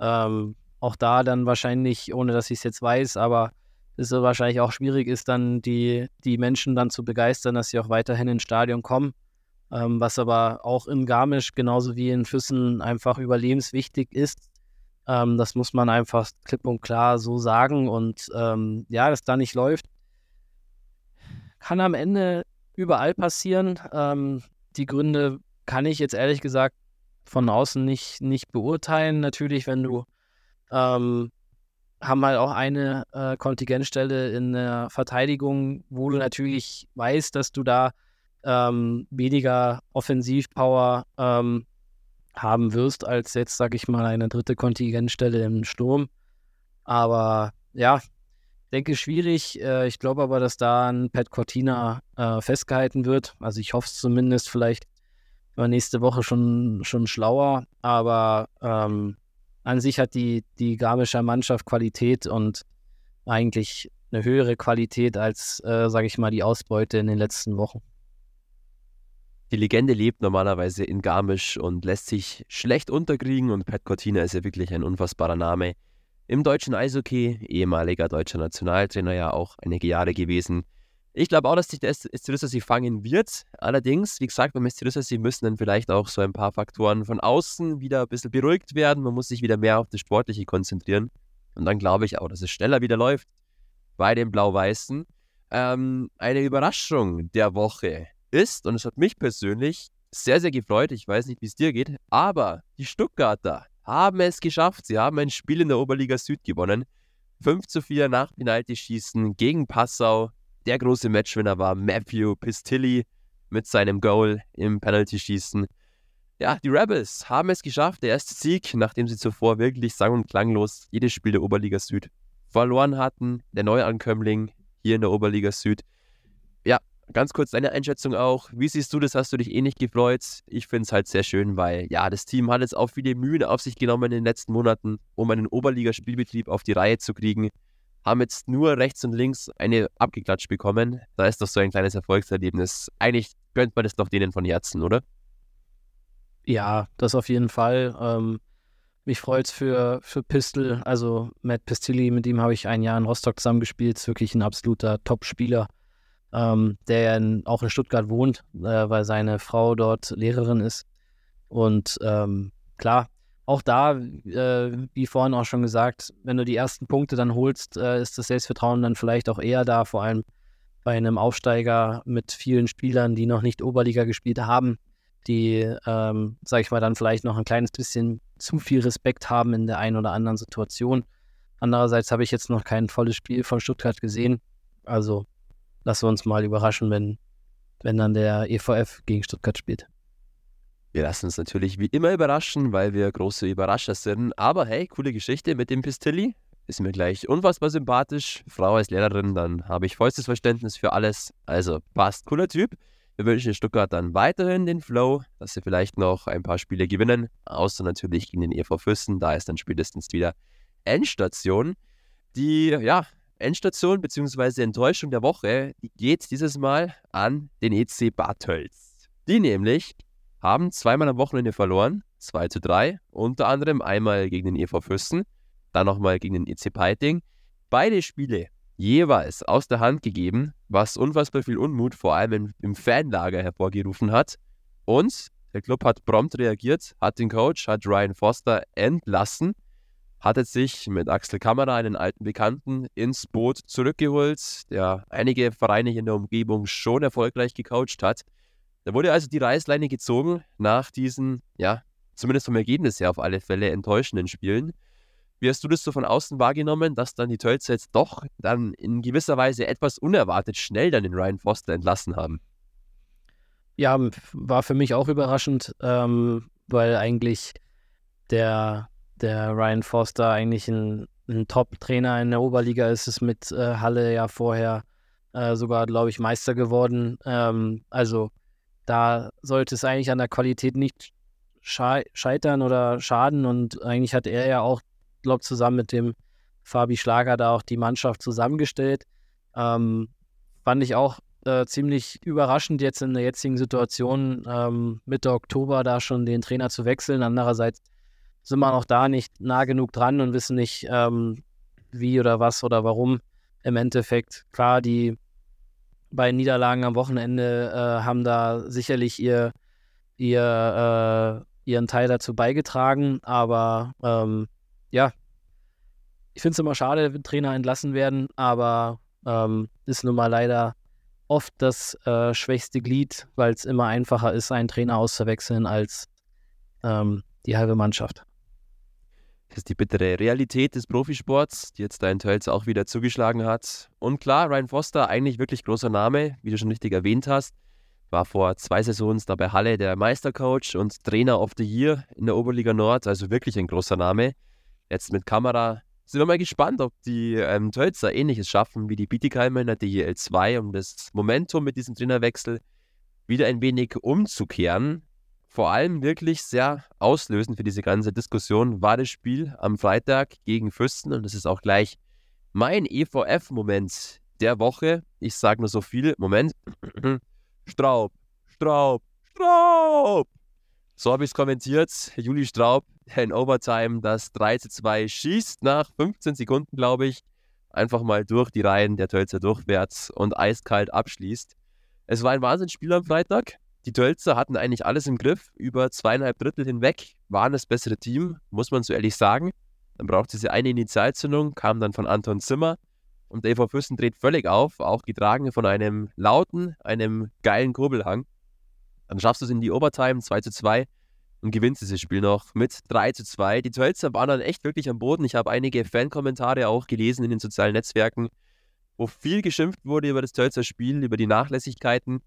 ähm, auch da dann wahrscheinlich, ohne dass ich es jetzt weiß, aber es wahrscheinlich auch schwierig ist, dann die, die Menschen dann zu begeistern, dass sie auch weiterhin ins Stadion kommen. Ähm, was aber auch in Garmisch genauso wie in Füssen einfach überlebenswichtig ist. Ähm, das muss man einfach klipp und klar so sagen. Und ähm, ja, dass da nicht läuft, kann am Ende überall passieren. Ähm, die Gründe kann ich jetzt ehrlich gesagt von außen nicht, nicht beurteilen. Natürlich, wenn du ähm, haben halt auch eine äh, Kontingentstelle in der Verteidigung, wo du natürlich weißt, dass du da ähm, weniger Offensivpower ähm, haben wirst als jetzt, sag ich mal, eine dritte Kontingentstelle im Sturm. Aber ja, denke schwierig. Äh, ich glaube aber, dass da ein Pat Cortina äh, festgehalten wird. Also ich hoffe es zumindest. Vielleicht nächste Woche schon, schon schlauer. Aber ähm, an sich hat die, die Garmischer Mannschaft Qualität und eigentlich eine höhere Qualität als, äh, sage ich mal, die Ausbeute in den letzten Wochen. Die Legende lebt normalerweise in Garmisch und lässt sich schlecht unterkriegen und Pat Cortina ist ja wirklich ein unfassbarer Name. Im deutschen Eishockey, ehemaliger deutscher Nationaltrainer ja auch einige Jahre gewesen. Ich glaube auch, dass sich der sie fangen wird. Allerdings, wie gesagt, beim sie müssen dann vielleicht auch so ein paar Faktoren von außen wieder ein bisschen beruhigt werden. Man muss sich wieder mehr auf das Sportliche konzentrieren. Und dann glaube ich auch, dass es schneller wieder läuft bei den Blau-Weißen. Ähm, eine Überraschung der Woche ist, und es hat mich persönlich sehr, sehr gefreut, ich weiß nicht, wie es dir geht, aber die Stuttgarter haben es geschafft. Sie haben ein Spiel in der Oberliga Süd gewonnen. 5 zu 4 nach Penalty-Schießen gegen Passau der große Matchwinner war Matthew Pistilli mit seinem Goal im Penalty-Schießen. Ja, die Rebels haben es geschafft, der erste Sieg, nachdem sie zuvor wirklich sang- und klanglos jedes Spiel der Oberliga Süd verloren hatten. Der Neuankömmling hier in der Oberliga Süd. Ja, ganz kurz deine Einschätzung auch. Wie siehst du das? Hast du dich eh nicht gefreut? Ich finde es halt sehr schön, weil ja, das Team hat jetzt auch viele Mühen auf sich genommen in den letzten Monaten, um einen Oberliga-Spielbetrieb auf die Reihe zu kriegen. Haben jetzt nur rechts und links eine abgeklatscht bekommen. Da ist doch so ein kleines Erfolgserlebnis. Eigentlich gönnt man das doch denen von Herzen, oder? Ja, das auf jeden Fall. Ähm, mich freut es für, für Pistol, also Matt Pistilli, mit ihm habe ich ein Jahr in Rostock zusammengespielt, ist wirklich ein absoluter Top-Spieler, ähm, der in, auch in Stuttgart wohnt, äh, weil seine Frau dort Lehrerin ist. Und ähm, klar, auch da, äh, wie vorhin auch schon gesagt, wenn du die ersten Punkte dann holst, äh, ist das Selbstvertrauen dann vielleicht auch eher da, vor allem bei einem Aufsteiger mit vielen Spielern, die noch nicht Oberliga gespielt haben die, ähm, sage ich mal, dann vielleicht noch ein kleines bisschen zu viel Respekt haben in der einen oder anderen Situation. Andererseits habe ich jetzt noch kein volles Spiel von Stuttgart gesehen. Also lassen wir uns mal überraschen, wenn, wenn dann der EVF gegen Stuttgart spielt. Wir lassen uns natürlich wie immer überraschen, weil wir große Überrascher sind. Aber hey, coole Geschichte mit dem Pistilli. Ist mir gleich unfassbar sympathisch. Frau als Lehrerin, dann habe ich vollstes Verständnis für alles. Also passt, cooler Typ. Wir wünschen Stuttgart dann weiterhin den Flow, dass sie vielleicht noch ein paar Spiele gewinnen, außer natürlich gegen den EV Füssen. Da ist dann spätestens wieder Endstation. Die ja, Endstation bzw. Enttäuschung der Woche die geht dieses Mal an den EC Bad Tölz. Die nämlich haben zweimal am Wochenende verloren, 2 zu 3, unter anderem einmal gegen den EV Füssen, dann nochmal gegen den EC Peiting. Beide Spiele jeweils aus der Hand gegeben, was unfassbar viel Unmut vor allem im, im Fanlager hervorgerufen hat. Und der Club hat prompt reagiert, hat den Coach, hat Ryan Foster entlassen, hat jetzt sich mit Axel Kammerer, einen alten Bekannten, ins Boot zurückgeholt, der einige Vereine hier in der Umgebung schon erfolgreich gecoacht hat. Da wurde also die Reißleine gezogen nach diesen, ja, zumindest vom Ergebnis her auf alle Fälle enttäuschenden Spielen. Wie hast du das so von außen wahrgenommen, dass dann die Tölzer jetzt doch dann in gewisser Weise etwas unerwartet schnell dann den Ryan Foster entlassen haben? Ja, war für mich auch überraschend, ähm, weil eigentlich der, der Ryan Foster eigentlich ein, ein Top-Trainer in der Oberliga ist, ist mit äh, Halle ja vorher äh, sogar, glaube ich, Meister geworden. Ähm, also da sollte es eigentlich an der Qualität nicht scheitern oder schaden und eigentlich hat er ja auch glaube zusammen mit dem Fabi Schlager da auch die Mannschaft zusammengestellt. Ähm, fand ich auch äh, ziemlich überraschend jetzt in der jetzigen Situation, ähm, Mitte Oktober da schon den Trainer zu wechseln. Andererseits sind wir noch da nicht nah genug dran und wissen nicht, ähm, wie oder was oder warum. Im Endeffekt, klar, die beiden Niederlagen am Wochenende äh, haben da sicherlich ihr, ihr, äh, ihren Teil dazu beigetragen, aber ähm, ja, ich finde es immer schade, wenn Trainer entlassen werden, aber ähm, ist nun mal leider oft das äh, schwächste Glied, weil es immer einfacher ist, einen Trainer auszuwechseln als ähm, die halbe Mannschaft. Das ist die bittere Realität des Profisports, die jetzt dein Tölz auch wieder zugeschlagen hat. Und klar, Ryan Foster, eigentlich wirklich großer Name, wie du schon richtig erwähnt hast, war vor zwei Saisons da bei Halle der Meistercoach und Trainer of the Year in der Oberliga Nord, also wirklich ein großer Name. Jetzt mit Kamera sind wir mal gespannt, ob die ähm, Tölzer ähnliches schaffen wie die Bietigheimer in der DEL 2, um das Momentum mit diesem Trainerwechsel wieder ein wenig umzukehren. Vor allem wirklich sehr auslösend für diese ganze Diskussion war das Spiel am Freitag gegen Fürsten und das ist auch gleich mein EVF-Moment der Woche. Ich sage nur so viel. Moment. Straub, Straub, Straub. So habe ich es kommentiert. Juli Straub, in Overtime das 3 zu 2 schießt nach 15 Sekunden, glaube ich. Einfach mal durch die Reihen der Tölzer durchwärts und eiskalt abschließt. Es war ein Wahnsinnsspiel am Freitag. Die Tölzer hatten eigentlich alles im Griff. Über zweieinhalb Drittel hinweg waren das bessere Team, muss man so ehrlich sagen. Dann brauchte sie eine Initialzündung, kam dann von Anton Zimmer. Und der EV Fürsten dreht völlig auf, auch getragen von einem lauten, einem geilen Kurbelhang. Dann schaffst du es in die Overtime 2 zu 2 und gewinnst dieses Spiel noch mit 3 zu 2. Die Tölzer waren dann echt wirklich am Boden. Ich habe einige Fankommentare auch gelesen in den sozialen Netzwerken, wo viel geschimpft wurde über das Tölzer Spiel, über die Nachlässigkeiten.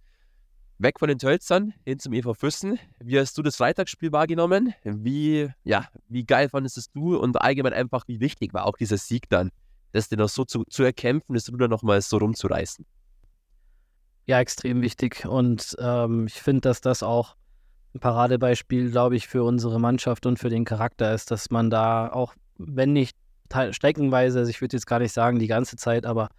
Weg von den Tölzern hin zum EV Füssen. Wie hast du das Freitagsspiel wahrgenommen? Wie, ja, wie geil fandest es du und allgemein einfach, wie wichtig war auch dieser Sieg dann, das dir noch so zu, zu erkämpfen, das Ruder nochmal so rumzureißen? Ja, extrem wichtig und ähm, ich finde, dass das auch ein Paradebeispiel, glaube ich, für unsere Mannschaft und für den Charakter ist, dass man da auch, wenn nicht streckenweise, also ich würde jetzt gar nicht sagen die ganze Zeit, aber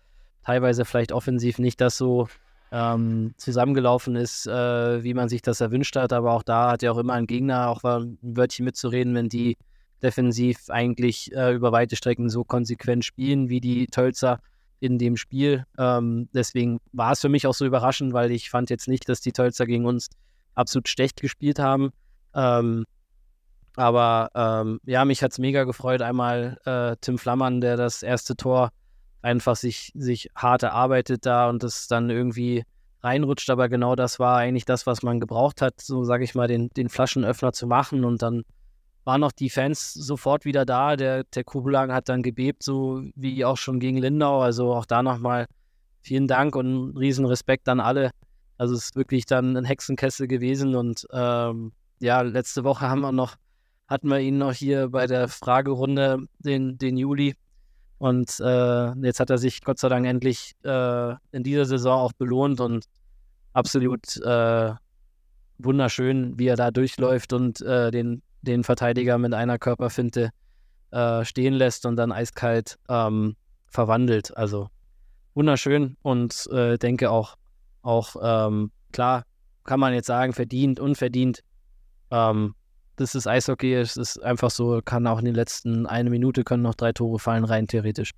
teilweise vielleicht offensiv nicht das so ähm, zusammengelaufen ist, äh, wie man sich das erwünscht hat. Aber auch da hat ja auch immer ein Gegner auch ein Wörtchen mitzureden, wenn die defensiv eigentlich äh, über weite Strecken so konsequent spielen wie die Tölzer in dem Spiel. Ähm, deswegen war es für mich auch so überraschend, weil ich fand jetzt nicht, dass die Tölzer gegen uns absolut schlecht gespielt haben. Ähm, aber ähm, ja, mich hat es mega gefreut. Einmal äh, Tim Flammern, der das erste Tor einfach sich, sich hart erarbeitet da und das dann irgendwie reinrutscht. Aber genau das war eigentlich das, was man gebraucht hat, so sage ich mal, den, den Flaschenöffner zu machen. Und dann waren auch die Fans sofort wieder da. Der, der Kubelang hat dann gebebt, so wie auch schon gegen Lindau. Also auch da nochmal vielen Dank und riesen Respekt an alle. Also es ist wirklich dann ein Hexenkessel gewesen. Und ähm, ja, letzte Woche haben wir noch, hatten wir ihn noch hier bei der Fragerunde, den, den Juli, und äh, jetzt hat er sich Gott sei Dank endlich äh, in dieser Saison auch belohnt und absolut äh, wunderschön, wie er da durchläuft und äh, den, den Verteidiger mit einer Körperfinte äh, stehen lässt und dann eiskalt ähm, verwandelt. Also wunderschön und äh, denke auch, auch ähm, klar, kann man jetzt sagen, verdient, unverdient. Ähm, das ist Eishockey, es ist einfach so, kann auch in den letzten eine Minute können noch drei Tore fallen, rein theoretisch.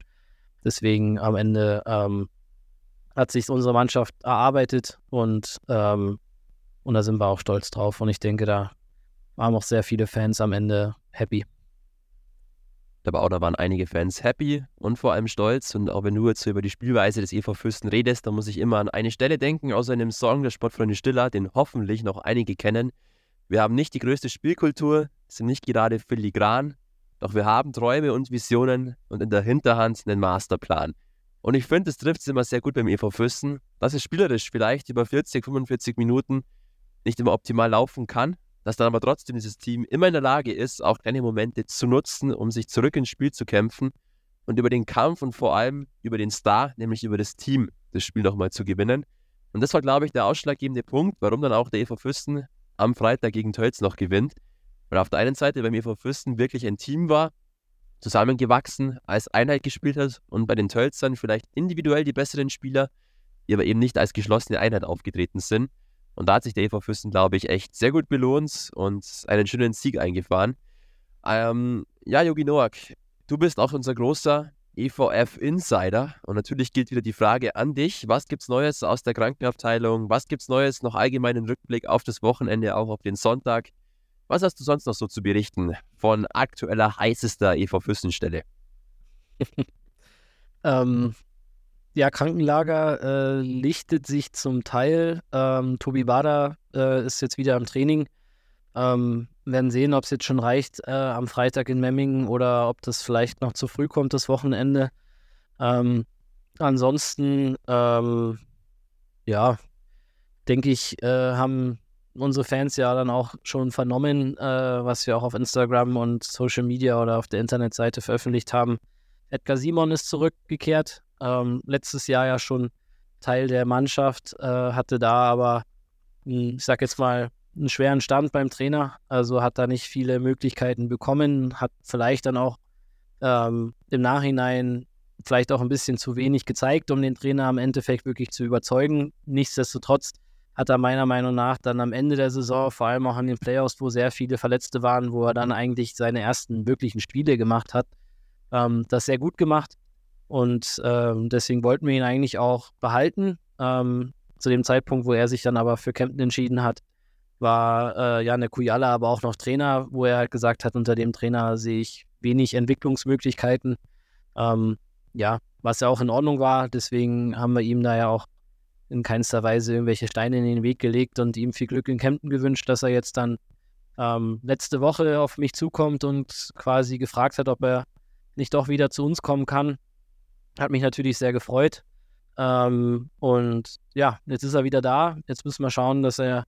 Deswegen am Ende ähm, hat sich unsere Mannschaft erarbeitet und, ähm, und da sind wir auch stolz drauf. Und ich denke, da waren auch sehr viele Fans am Ende happy. Aber auch da waren einige Fans happy und vor allem stolz. Und auch wenn du jetzt so über die Spielweise des EV Fürsten redest, dann muss ich immer an eine Stelle denken aus einem Song der Sportfreunde Stiller, den hoffentlich noch einige kennen. Wir haben nicht die größte Spielkultur, sind nicht gerade filigran, doch wir haben Träume und Visionen und in der Hinterhand einen Masterplan. Und ich finde, das trifft es immer sehr gut beim EV Füssen, dass es spielerisch vielleicht über 40, 45 Minuten nicht immer optimal laufen kann, dass dann aber trotzdem dieses Team immer in der Lage ist, auch kleine Momente zu nutzen, um sich zurück ins Spiel zu kämpfen und über den Kampf und vor allem über den Star, nämlich über das Team, das Spiel nochmal zu gewinnen. Und das war, glaube ich, der ausschlaggebende Punkt, warum dann auch der EV Füssen am Freitag gegen Tölz noch gewinnt. Weil auf der einen Seite beim EV Fürsten wirklich ein Team war, zusammengewachsen, als Einheit gespielt hat und bei den Tölzern vielleicht individuell die besseren Spieler, die aber eben nicht als geschlossene Einheit aufgetreten sind. Und da hat sich der EV Fürsten, glaube ich, echt sehr gut belohnt und einen schönen Sieg eingefahren. Ähm, ja, Yogi Noak, du bist auch unser großer EVF Insider. Und natürlich gilt wieder die Frage an dich. Was gibt's Neues aus der Krankenabteilung? Was gibt's Neues noch allgemeinen Rückblick auf das Wochenende, auch auf den Sonntag? Was hast du sonst noch so zu berichten von aktueller heißester EV Fürstenstelle? ähm, ja, Krankenlager äh, lichtet sich zum Teil. Ähm, Tobi Bader äh, ist jetzt wieder im Training. Ähm, werden sehen, ob es jetzt schon reicht äh, am Freitag in Memmingen oder ob das vielleicht noch zu früh kommt, das Wochenende. Ähm, ansonsten, ähm, ja, denke ich, äh, haben unsere Fans ja dann auch schon vernommen, äh, was wir auch auf Instagram und Social Media oder auf der Internetseite veröffentlicht haben. Edgar Simon ist zurückgekehrt. Ähm, letztes Jahr ja schon Teil der Mannschaft, äh, hatte da aber, hm, ich sag jetzt mal, einen schweren Stand beim Trainer, also hat da nicht viele Möglichkeiten bekommen, hat vielleicht dann auch ähm, im Nachhinein vielleicht auch ein bisschen zu wenig gezeigt, um den Trainer am Endeffekt wirklich zu überzeugen. Nichtsdestotrotz hat er meiner Meinung nach dann am Ende der Saison, vor allem auch an den Playoffs, wo sehr viele Verletzte waren, wo er dann eigentlich seine ersten wirklichen Spiele gemacht hat, ähm, das sehr gut gemacht. Und ähm, deswegen wollten wir ihn eigentlich auch behalten. Ähm, zu dem Zeitpunkt, wo er sich dann aber für Kempten entschieden hat, war äh, Janne Kujala aber auch noch Trainer, wo er halt gesagt hat, unter dem Trainer sehe ich wenig Entwicklungsmöglichkeiten. Ähm, ja, was ja auch in Ordnung war. Deswegen haben wir ihm da ja auch in keinster Weise irgendwelche Steine in den Weg gelegt und ihm viel Glück in Kempten gewünscht, dass er jetzt dann ähm, letzte Woche auf mich zukommt und quasi gefragt hat, ob er nicht doch wieder zu uns kommen kann. Hat mich natürlich sehr gefreut. Ähm, und ja, jetzt ist er wieder da. Jetzt müssen wir schauen, dass er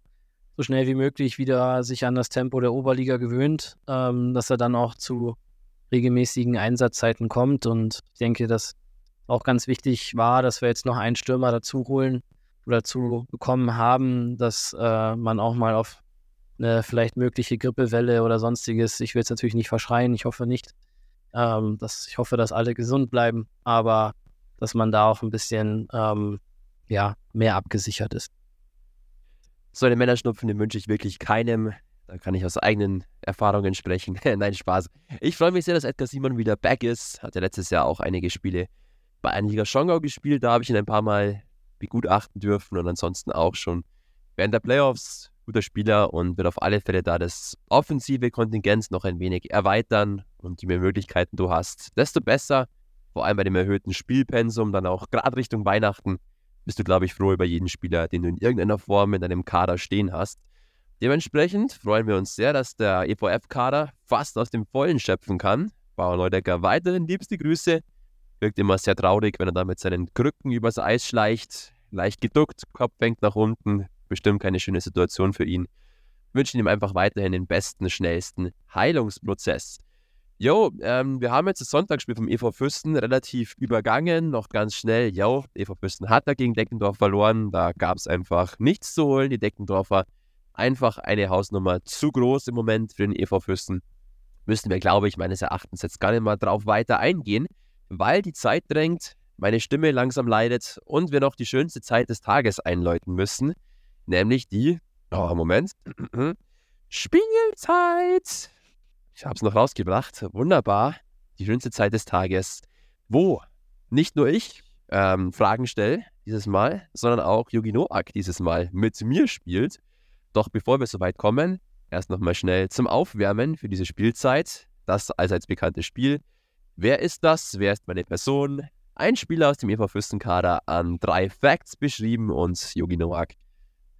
schnell wie möglich wieder sich an das Tempo der Oberliga gewöhnt, ähm, dass er dann auch zu regelmäßigen Einsatzzeiten kommt. Und ich denke, dass auch ganz wichtig war, dass wir jetzt noch einen Stürmer dazu holen oder zu bekommen haben, dass äh, man auch mal auf eine vielleicht mögliche Grippewelle oder sonstiges, ich will es natürlich nicht verschreien, ich hoffe nicht, ähm, dass, ich hoffe, dass alle gesund bleiben, aber dass man da auch ein bisschen ähm, ja, mehr abgesichert ist. So eine Männerschnupfen, wünsche ich wirklich keinem. Da kann ich aus eigenen Erfahrungen sprechen. Nein, Spaß. Ich freue mich sehr, dass Edgar Simon wieder back ist. Hat ja letztes Jahr auch einige Spiele bei Einliga Schongau gespielt. Da habe ich ihn ein paar Mal begutachten dürfen und ansonsten auch schon während der Playoffs guter Spieler und wird auf alle Fälle da das offensive Kontingent noch ein wenig erweitern und je mehr Möglichkeiten du hast, desto besser. Vor allem bei dem erhöhten Spielpensum, dann auch gerade Richtung Weihnachten, bist du, glaube ich, froh über jeden Spieler, den du in irgendeiner Form in deinem Kader stehen hast. Dementsprechend freuen wir uns sehr, dass der EVF-Kader fast aus dem Vollen schöpfen kann. Bauer Neudecker weiterhin liebste Grüße. Wirkt immer sehr traurig, wenn er da mit seinen Krücken übers Eis schleicht. Leicht geduckt, Kopf fängt nach unten, bestimmt keine schöne Situation für ihn. Wünschen ihm einfach weiterhin den besten, schnellsten Heilungsprozess. Jo, ähm, wir haben jetzt das Sonntagsspiel vom EV Fürsten relativ übergangen, noch ganz schnell. Jo, EV Fürsten hat dagegen Deckendorf verloren, da gab es einfach nichts zu holen. Die Deckendorfer einfach eine Hausnummer zu groß im Moment für den EV Fürsten. Müssen wir, glaube ich, meines Erachtens jetzt gar nicht mal drauf weiter eingehen, weil die Zeit drängt, meine Stimme langsam leidet und wir noch die schönste Zeit des Tages einläuten müssen nämlich die, oh Moment, Spielzeit. Ich habe es noch rausgebracht. Wunderbar. Die schönste Zeit des Tages, wo nicht nur ich ähm, Fragen stelle dieses Mal, sondern auch Yogi Noak dieses Mal mit mir spielt. Doch bevor wir soweit kommen, erst nochmal schnell zum Aufwärmen für diese Spielzeit. Das allseits bekannte Spiel. Wer ist das? Wer ist meine Person? Ein Spieler aus dem EV Fürstenkader an drei Facts beschrieben und Yogi Noak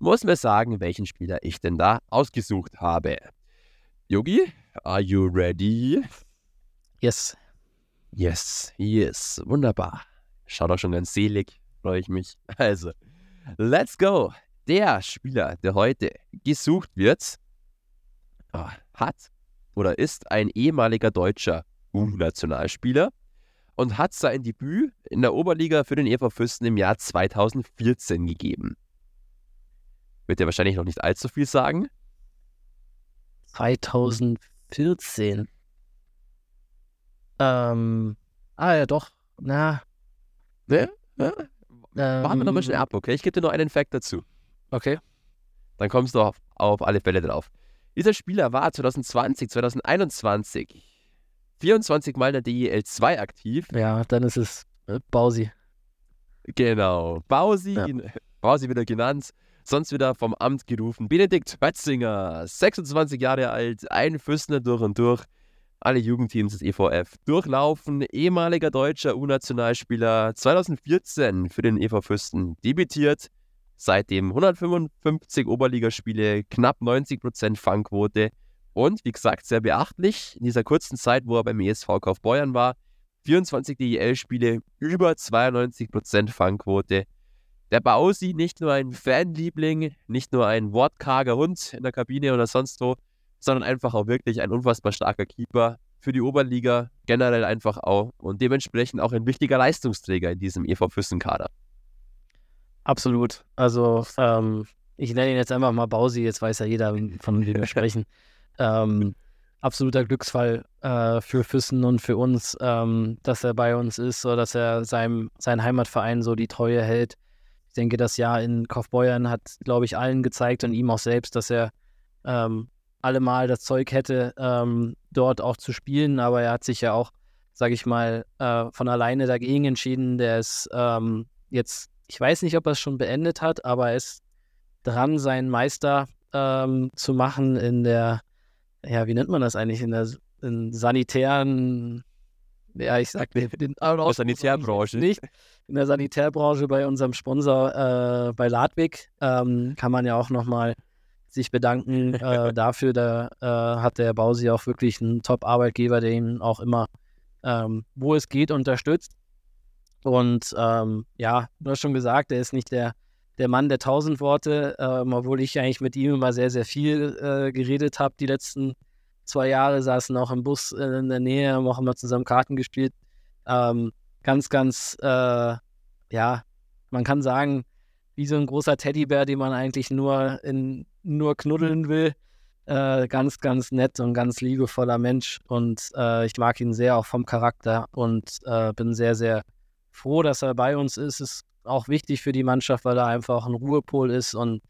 muss mir sagen, welchen Spieler ich denn da ausgesucht habe. Yogi, are you ready? Yes. Yes, yes. Wunderbar. Schaut auch schon ganz selig, freue ich mich. Also, let's go. Der Spieler, der heute gesucht wird, ah, hat oder ist ein ehemaliger deutscher U-Nationalspieler und hat sein Debüt in der Oberliga für den EV Fürsten im Jahr 2014 gegeben. Wird dir wahrscheinlich noch nicht allzu viel sagen. 2014. Ähm, ah ja, doch. Na. Ne? Ja? Ähm, Warten wir noch ein bisschen ab, okay? Ich gebe dir noch einen Fact dazu. Okay. Dann kommst du auf, auf alle Fälle drauf. Dieser Spieler war 2020, 2021 24 Mal in der DEL 2 aktiv. Ja, dann ist es äh, Bausi. Genau. Bausi, ja. Bausi wieder genannt sonst wieder vom Amt gerufen. Benedikt Hötzinger, 26 Jahre alt, ein Füßner durch und durch. Alle Jugendteams des EVF durchlaufen. Ehemaliger deutscher U-Nationalspieler, 2014 für den EV Fürsten debütiert. Seitdem 155 Oberligaspiele, knapp 90% Fangquote. Und wie gesagt, sehr beachtlich, in dieser kurzen Zeit, wo er beim ESV Kaufbeuern war, 24 DEL-Spiele, über 92% Fangquote. Der Bausi, nicht nur ein Fanliebling, nicht nur ein wortkarger Hund in der Kabine oder sonst wo, sondern einfach auch wirklich ein unfassbar starker Keeper für die Oberliga, generell einfach auch und dementsprechend auch ein wichtiger Leistungsträger in diesem EV Füssen-Kader. Absolut. Also, ähm, ich nenne ihn jetzt einfach mal Bausi, jetzt weiß ja jeder, von wem wir sprechen. ähm, absoluter Glücksfall äh, für Füssen und für uns, ähm, dass er bei uns ist, oder dass er seinem, seinen Heimatverein so die Treue hält. Ich denke, das Jahr in Kaufbeuern hat, glaube ich, allen gezeigt und ihm auch selbst, dass er ähm, allemal das Zeug hätte, ähm, dort auch zu spielen. Aber er hat sich ja auch, sage ich mal, äh, von alleine dagegen entschieden. Der ist ähm, jetzt, ich weiß nicht, ob er es schon beendet hat, aber er ist dran, seinen Meister ähm, zu machen in der, ja, wie nennt man das eigentlich, in der in sanitären ja, ich sag dir, den Aus Sanitärbranche. Nicht. In der Sanitärbranche bei unserem Sponsor äh, bei Ladwig ähm, kann man ja auch nochmal sich bedanken äh, dafür. Da äh, hat der Bausi auch wirklich einen Top-Arbeitgeber, der ihn auch immer, ähm, wo es geht, unterstützt. Und ähm, ja, du hast schon gesagt, er ist nicht der, der Mann der tausend Worte, ähm, obwohl ich eigentlich mit ihm immer sehr, sehr viel äh, geredet habe. Die letzten zwei Jahre saßen auch im Bus äh, in der Nähe, haben auch immer zusammen Karten gespielt. Ähm, ganz, ganz, äh, ja, man kann sagen, wie so ein großer Teddybär, den man eigentlich nur, in, nur knuddeln will. Äh, ganz, ganz nett und ganz liebevoller Mensch. Und äh, ich mag ihn sehr auch vom Charakter und äh, bin sehr, sehr froh, dass er bei uns ist. Ist auch wichtig für die Mannschaft, weil er einfach ein Ruhepol ist und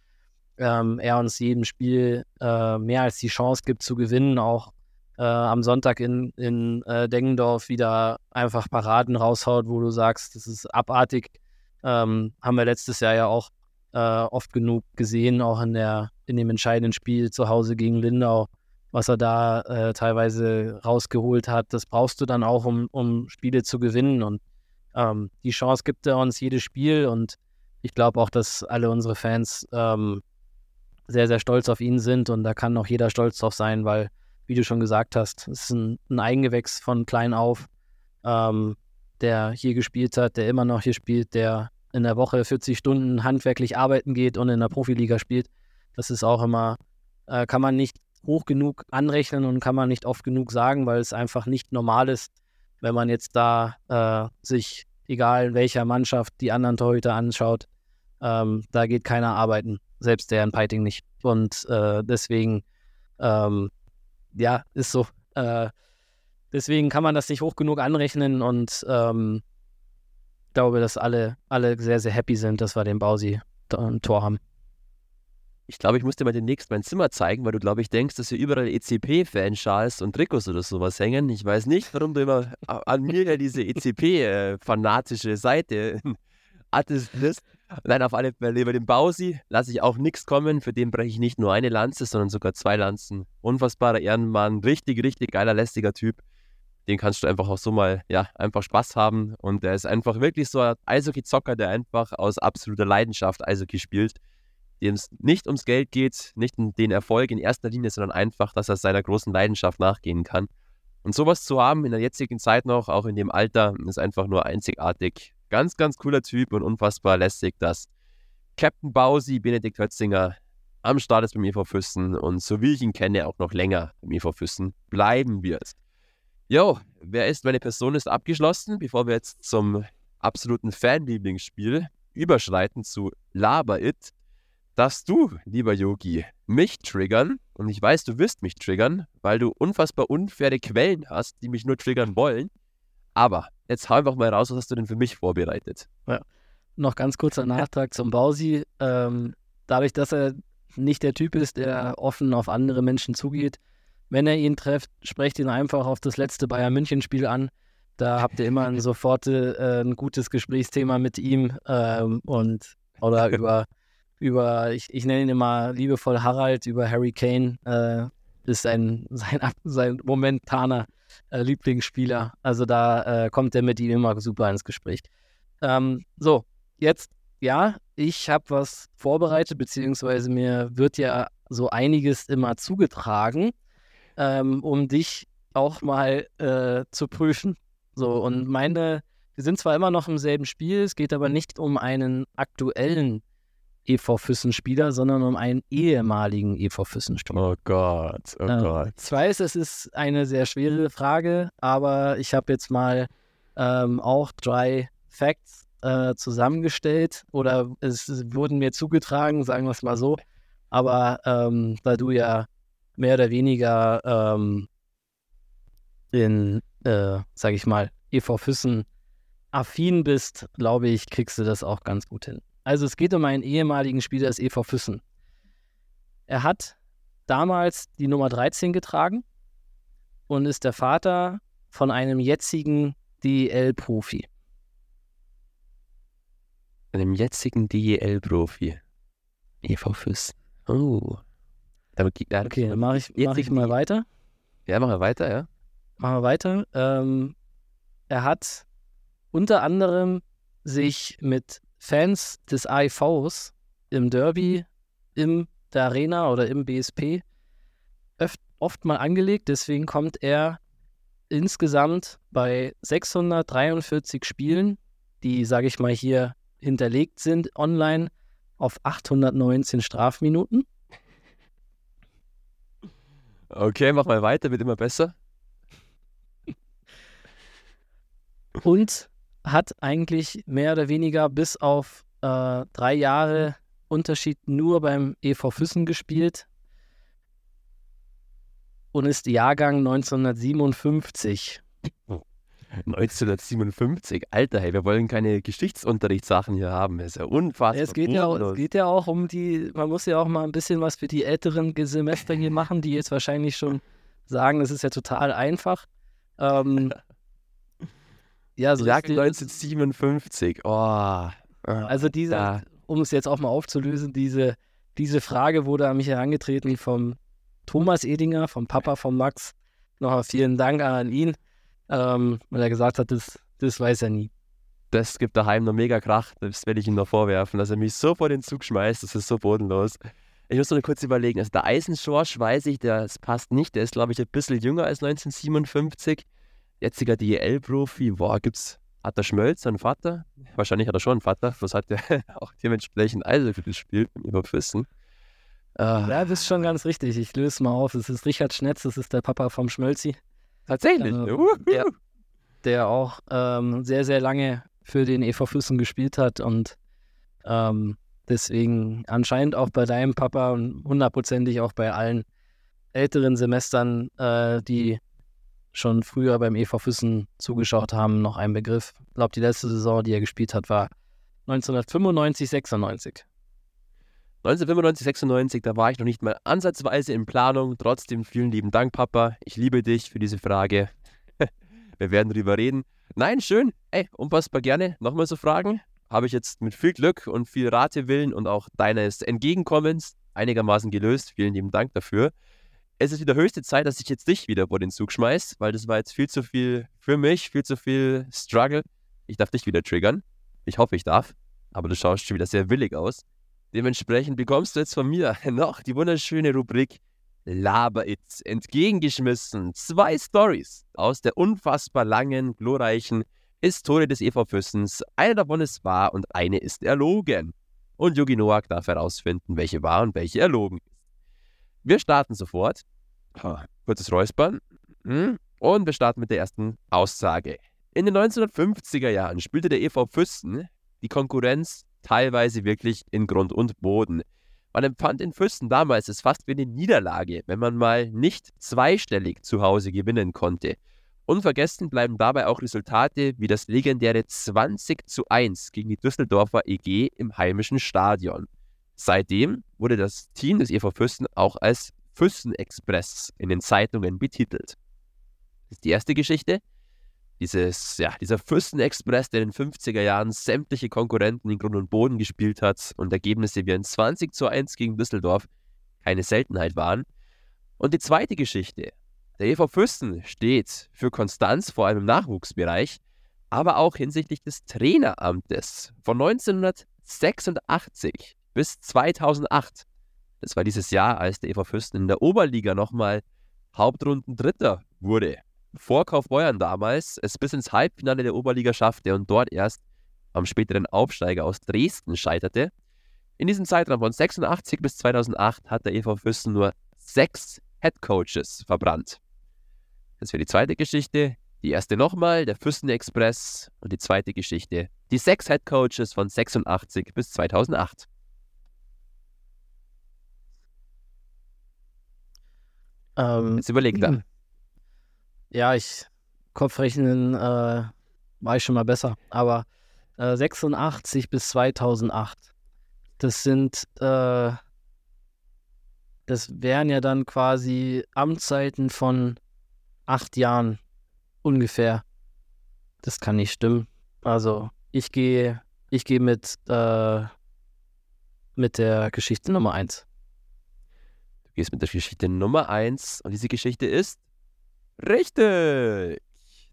ähm, er uns jedem Spiel äh, mehr als die Chance gibt zu gewinnen. Auch äh, am Sonntag in, in äh, Dengendorf wieder einfach Paraden raushaut, wo du sagst, das ist abartig. Ähm, haben wir letztes Jahr ja auch äh, oft genug gesehen, auch in, der, in dem entscheidenden Spiel zu Hause gegen Lindau, was er da äh, teilweise rausgeholt hat. Das brauchst du dann auch, um, um Spiele zu gewinnen. Und ähm, die Chance gibt er uns jedes Spiel. Und ich glaube auch, dass alle unsere Fans ähm, sehr, sehr stolz auf ihn sind. Und da kann auch jeder stolz drauf sein, weil, wie du schon gesagt hast, es ist ein, ein Eigengewächs von klein auf. Ähm, der hier gespielt hat, der immer noch hier spielt, der in der Woche 40 Stunden handwerklich arbeiten geht und in der Profiliga spielt. Das ist auch immer, äh, kann man nicht hoch genug anrechnen und kann man nicht oft genug sagen, weil es einfach nicht normal ist, wenn man jetzt da äh, sich, egal in welcher Mannschaft, die anderen Torhüter anschaut. Ähm, da geht keiner arbeiten, selbst der in Piting nicht. Und äh, deswegen, ähm, ja, ist so. Äh, deswegen kann man das nicht hoch genug anrechnen und ähm, glaube, dass alle, alle sehr, sehr happy sind, dass wir den Bausi ein Tor haben. Ich glaube, ich muss dir mal demnächst mein Zimmer zeigen, weil du, glaube ich, denkst, dass hier überall ECP-Fanschals und Trikots oder sowas hängen. Ich weiß nicht, warum du immer an mir ja diese ECP-fanatische äh, Seite attestierst. Nein, auf alle Fälle über den Bausi lasse ich auch nichts kommen. Für den breche ich nicht nur eine Lanze, sondern sogar zwei Lanzen. Unfassbarer Ehrenmann, richtig, richtig geiler, lästiger Typ den kannst du einfach auch so mal, ja, einfach Spaß haben. Und der ist einfach wirklich so ein Eishockey-Zocker, der einfach aus absoluter Leidenschaft Eishockey spielt, dem es nicht ums Geld geht, nicht um den Erfolg in erster Linie, sondern einfach, dass er seiner großen Leidenschaft nachgehen kann. Und sowas zu haben in der jetzigen Zeit noch, auch in dem Alter, ist einfach nur einzigartig. Ganz, ganz cooler Typ und unfassbar lästig, dass Captain Bausi, Benedikt Hötzinger, am Start ist beim EV Füssen und so wie ich ihn kenne, auch noch länger beim EV Füssen bleiben wird. Jo, wer ist meine Person ist abgeschlossen, bevor wir jetzt zum absoluten Fanlieblingsspiel überschreiten zu Laber It, darfst du, lieber Yogi, mich triggern. Und ich weiß, du wirst mich triggern, weil du unfassbar unfaire Quellen hast, die mich nur triggern wollen. Aber jetzt hau einfach mal raus, was hast du denn für mich vorbereitet? Ja. Noch ganz kurzer Nachtrag zum Bausi. Ähm, dadurch, dass er nicht der Typ ist, der offen auf andere Menschen zugeht, wenn er ihn trefft, sprecht ihn einfach auf das letzte Bayern München-Spiel an. Da habt ihr immer ein sofort äh, ein gutes Gesprächsthema mit ihm ähm, und oder über, über ich, ich nenne ihn immer liebevoll Harald, über Harry Kane, äh, ist ein, sein, sein momentaner äh, Lieblingsspieler. Also da äh, kommt er mit ihm immer super ins Gespräch. Ähm, so, jetzt, ja, ich habe was vorbereitet, beziehungsweise mir wird ja so einiges immer zugetragen ähm, um dich auch mal äh, zu prüfen. So, und meine, wir sind zwar immer noch im selben Spiel, es geht aber nicht um einen aktuellen EV Füssen-Spieler, sondern um einen ehemaligen EV Füssen-Spieler. Oh Gott, oh äh, Gott. Ich weiß, es ist eine sehr schwere Frage, aber ich habe jetzt mal ähm, auch drei Facts äh, zusammengestellt oder es wurden mir zugetragen, sagen wir es mal so. Aber ähm, da du ja mehr oder weniger ähm, in, äh, sag ich mal, EV Füssen affin bist, glaube ich, kriegst du das auch ganz gut hin. Also es geht um einen ehemaligen Spieler des EV Füssen. Er hat damals die Nummer 13 getragen und ist der Vater von einem jetzigen DEL-Profi. Einem jetzigen DEL-Profi. EV Füssen. Oh. Okay, dann mache ich, mach ich mal weiter. Ja, machen wir weiter, ja. Machen wir weiter. Ähm, er hat unter anderem sich mit Fans des AIVs im Derby, in der Arena oder im BSP oft, oft mal angelegt. Deswegen kommt er insgesamt bei 643 Spielen die, sage ich mal, hier hinterlegt sind online, auf 819 Strafminuten. Okay, mach mal weiter, wird immer besser. Und hat eigentlich mehr oder weniger bis auf äh, drei Jahre Unterschied nur beim EV Füssen gespielt und ist Jahrgang 1957. 1957, Alter, hey, wir wollen keine Geschichtsunterrichtssachen hier haben. Das ist ja unfassbar. Ja, es, geht ja auch, es geht ja auch um die, man muss ja auch mal ein bisschen was für die älteren Semester hier machen, die jetzt wahrscheinlich schon sagen, das ist ja total einfach. Ähm, ja, so Jahrgang 1957, oh. Also diese, um es jetzt auch mal aufzulösen, diese, diese Frage wurde an mich herangetreten vom Thomas Edinger, vom Papa von Max. Nochmal vielen Dank an ihn, ähm, weil er gesagt hat, das, das weiß er nie. Das gibt daheim noch mega Krach, das werde ich ihm noch vorwerfen, dass er mich so vor den Zug schmeißt, das ist so bodenlos. Ich muss noch kurz überlegen, also der Eisenschorsch weiß ich, das passt nicht, der ist glaube ich ein bisschen jünger als 1957. Jetziger DEL-Profi, boah, gibt's hat der Schmölz einen Vater? Wahrscheinlich hat er schon einen Vater, was hat er auch dementsprechend Eishockey gespielt im Überfüssen. Ah. Ja, das ist schon ganz richtig. Ich löse mal auf. Es ist Richard Schnetz, das ist der Papa vom Schmölzi. Tatsächlich? Äh, der, der, auch ähm, sehr, sehr lange für den EV Füssen gespielt hat und ähm, deswegen anscheinend auch bei deinem Papa und hundertprozentig auch bei allen älteren Semestern, äh, die schon früher beim EV Füssen zugeschaut haben, noch ein Begriff. Ich glaube, die letzte Saison, die er gespielt hat, war 1995, 96. 1995, 96, da war ich noch nicht mal ansatzweise in Planung. Trotzdem vielen lieben Dank, Papa. Ich liebe dich für diese Frage. Wir werden drüber reden. Nein, schön. Ey, unpassbar gerne. Nochmal so Fragen. Habe ich jetzt mit viel Glück und viel Ratewillen und auch deines Entgegenkommens einigermaßen gelöst. Vielen lieben Dank dafür es ist wieder höchste Zeit, dass ich jetzt dich wieder vor den Zug schmeiß, weil das war jetzt viel zu viel für mich, viel zu viel Struggle. Ich darf dich wieder triggern. Ich hoffe, ich darf. Aber du schaust schon wieder sehr willig aus. Dementsprechend bekommst du jetzt von mir noch die wunderschöne Rubrik Laber It entgegengeschmissen. Zwei Stories aus der unfassbar langen, glorreichen Historie des EV Füssens. Eine davon ist wahr und eine ist erlogen. Und Yogi Noak darf herausfinden, welche wahr und welche erlogen. Wir starten sofort. Kurzes Räuspern. Hm? Und wir starten mit der ersten Aussage. In den 1950er Jahren spielte der EV Füssen die Konkurrenz teilweise wirklich in Grund und Boden. Man empfand in Füssen damals es fast wie eine Niederlage, wenn man mal nicht zweistellig zu Hause gewinnen konnte. Unvergessen bleiben dabei auch Resultate wie das legendäre 20 zu 1 gegen die Düsseldorfer EG im heimischen Stadion. Seitdem wurde das Team des EV Füssen auch als Füssen-Express in den Zeitungen betitelt. Das ist die erste Geschichte. Dieses, ja, dieser Füssen-Express, der in den 50er Jahren sämtliche Konkurrenten in Grund und Boden gespielt hat und Ergebnisse wie ein 20 zu 1 gegen Düsseldorf keine Seltenheit waren. Und die zweite Geschichte. Der EV Füssen steht für Konstanz, vor allem im Nachwuchsbereich, aber auch hinsichtlich des Traineramtes. Von 1986 bis 2008. Das war dieses Jahr, als der EV Fürsten in der Oberliga nochmal Hauptrunden Dritter wurde. Vor Kaufbeuern damals es bis ins Halbfinale der Oberliga schaffte und dort erst am späteren Aufsteiger aus Dresden scheiterte. In diesem Zeitraum von 86 bis 2008 hat der EV Fürsten nur sechs Headcoaches verbrannt. Das wäre die zweite Geschichte. Die erste nochmal, der Fürsten Express. Und die zweite Geschichte, die sechs Headcoaches von 86 bis 2008. Ähm, Jetzt überleg da. Ja, ich Kopfrechnen äh, war ich schon mal besser. Aber äh, 86 bis 2008, das sind, äh, das wären ja dann quasi Amtszeiten von acht Jahren ungefähr. Das kann nicht stimmen. Also ich gehe, ich gehe mit, äh, mit der Geschichte Nummer eins. Du gehst mit der Geschichte Nummer 1 und diese Geschichte ist richtig.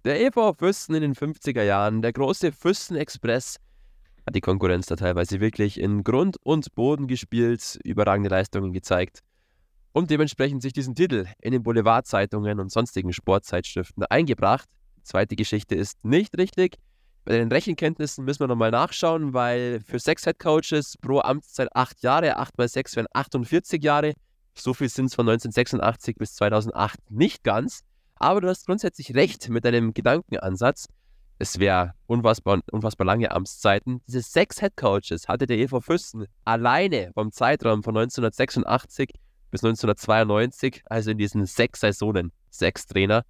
Der EV Füssen in den 50er Jahren, der große Füssen-Express, hat die Konkurrenz da teilweise wirklich in Grund und Boden gespielt, überragende Leistungen gezeigt und dementsprechend sich diesen Titel in den Boulevardzeitungen und sonstigen Sportzeitschriften eingebracht. Die zweite Geschichte ist nicht richtig. Bei den Rechenkenntnissen müssen wir nochmal nachschauen, weil für sechs Headcoaches pro Amtszeit acht Jahre, acht mal sechs wären 48 Jahre. So viel sind es von 1986 bis 2008 nicht ganz. Aber du hast grundsätzlich recht mit deinem Gedankenansatz. Es wäre unfassbar, unfassbar lange Amtszeiten. Diese sechs Headcoaches hatte der EV Füssen alleine vom Zeitraum von 1986 bis 1992, also in diesen sechs Saisonen, sechs Trainer.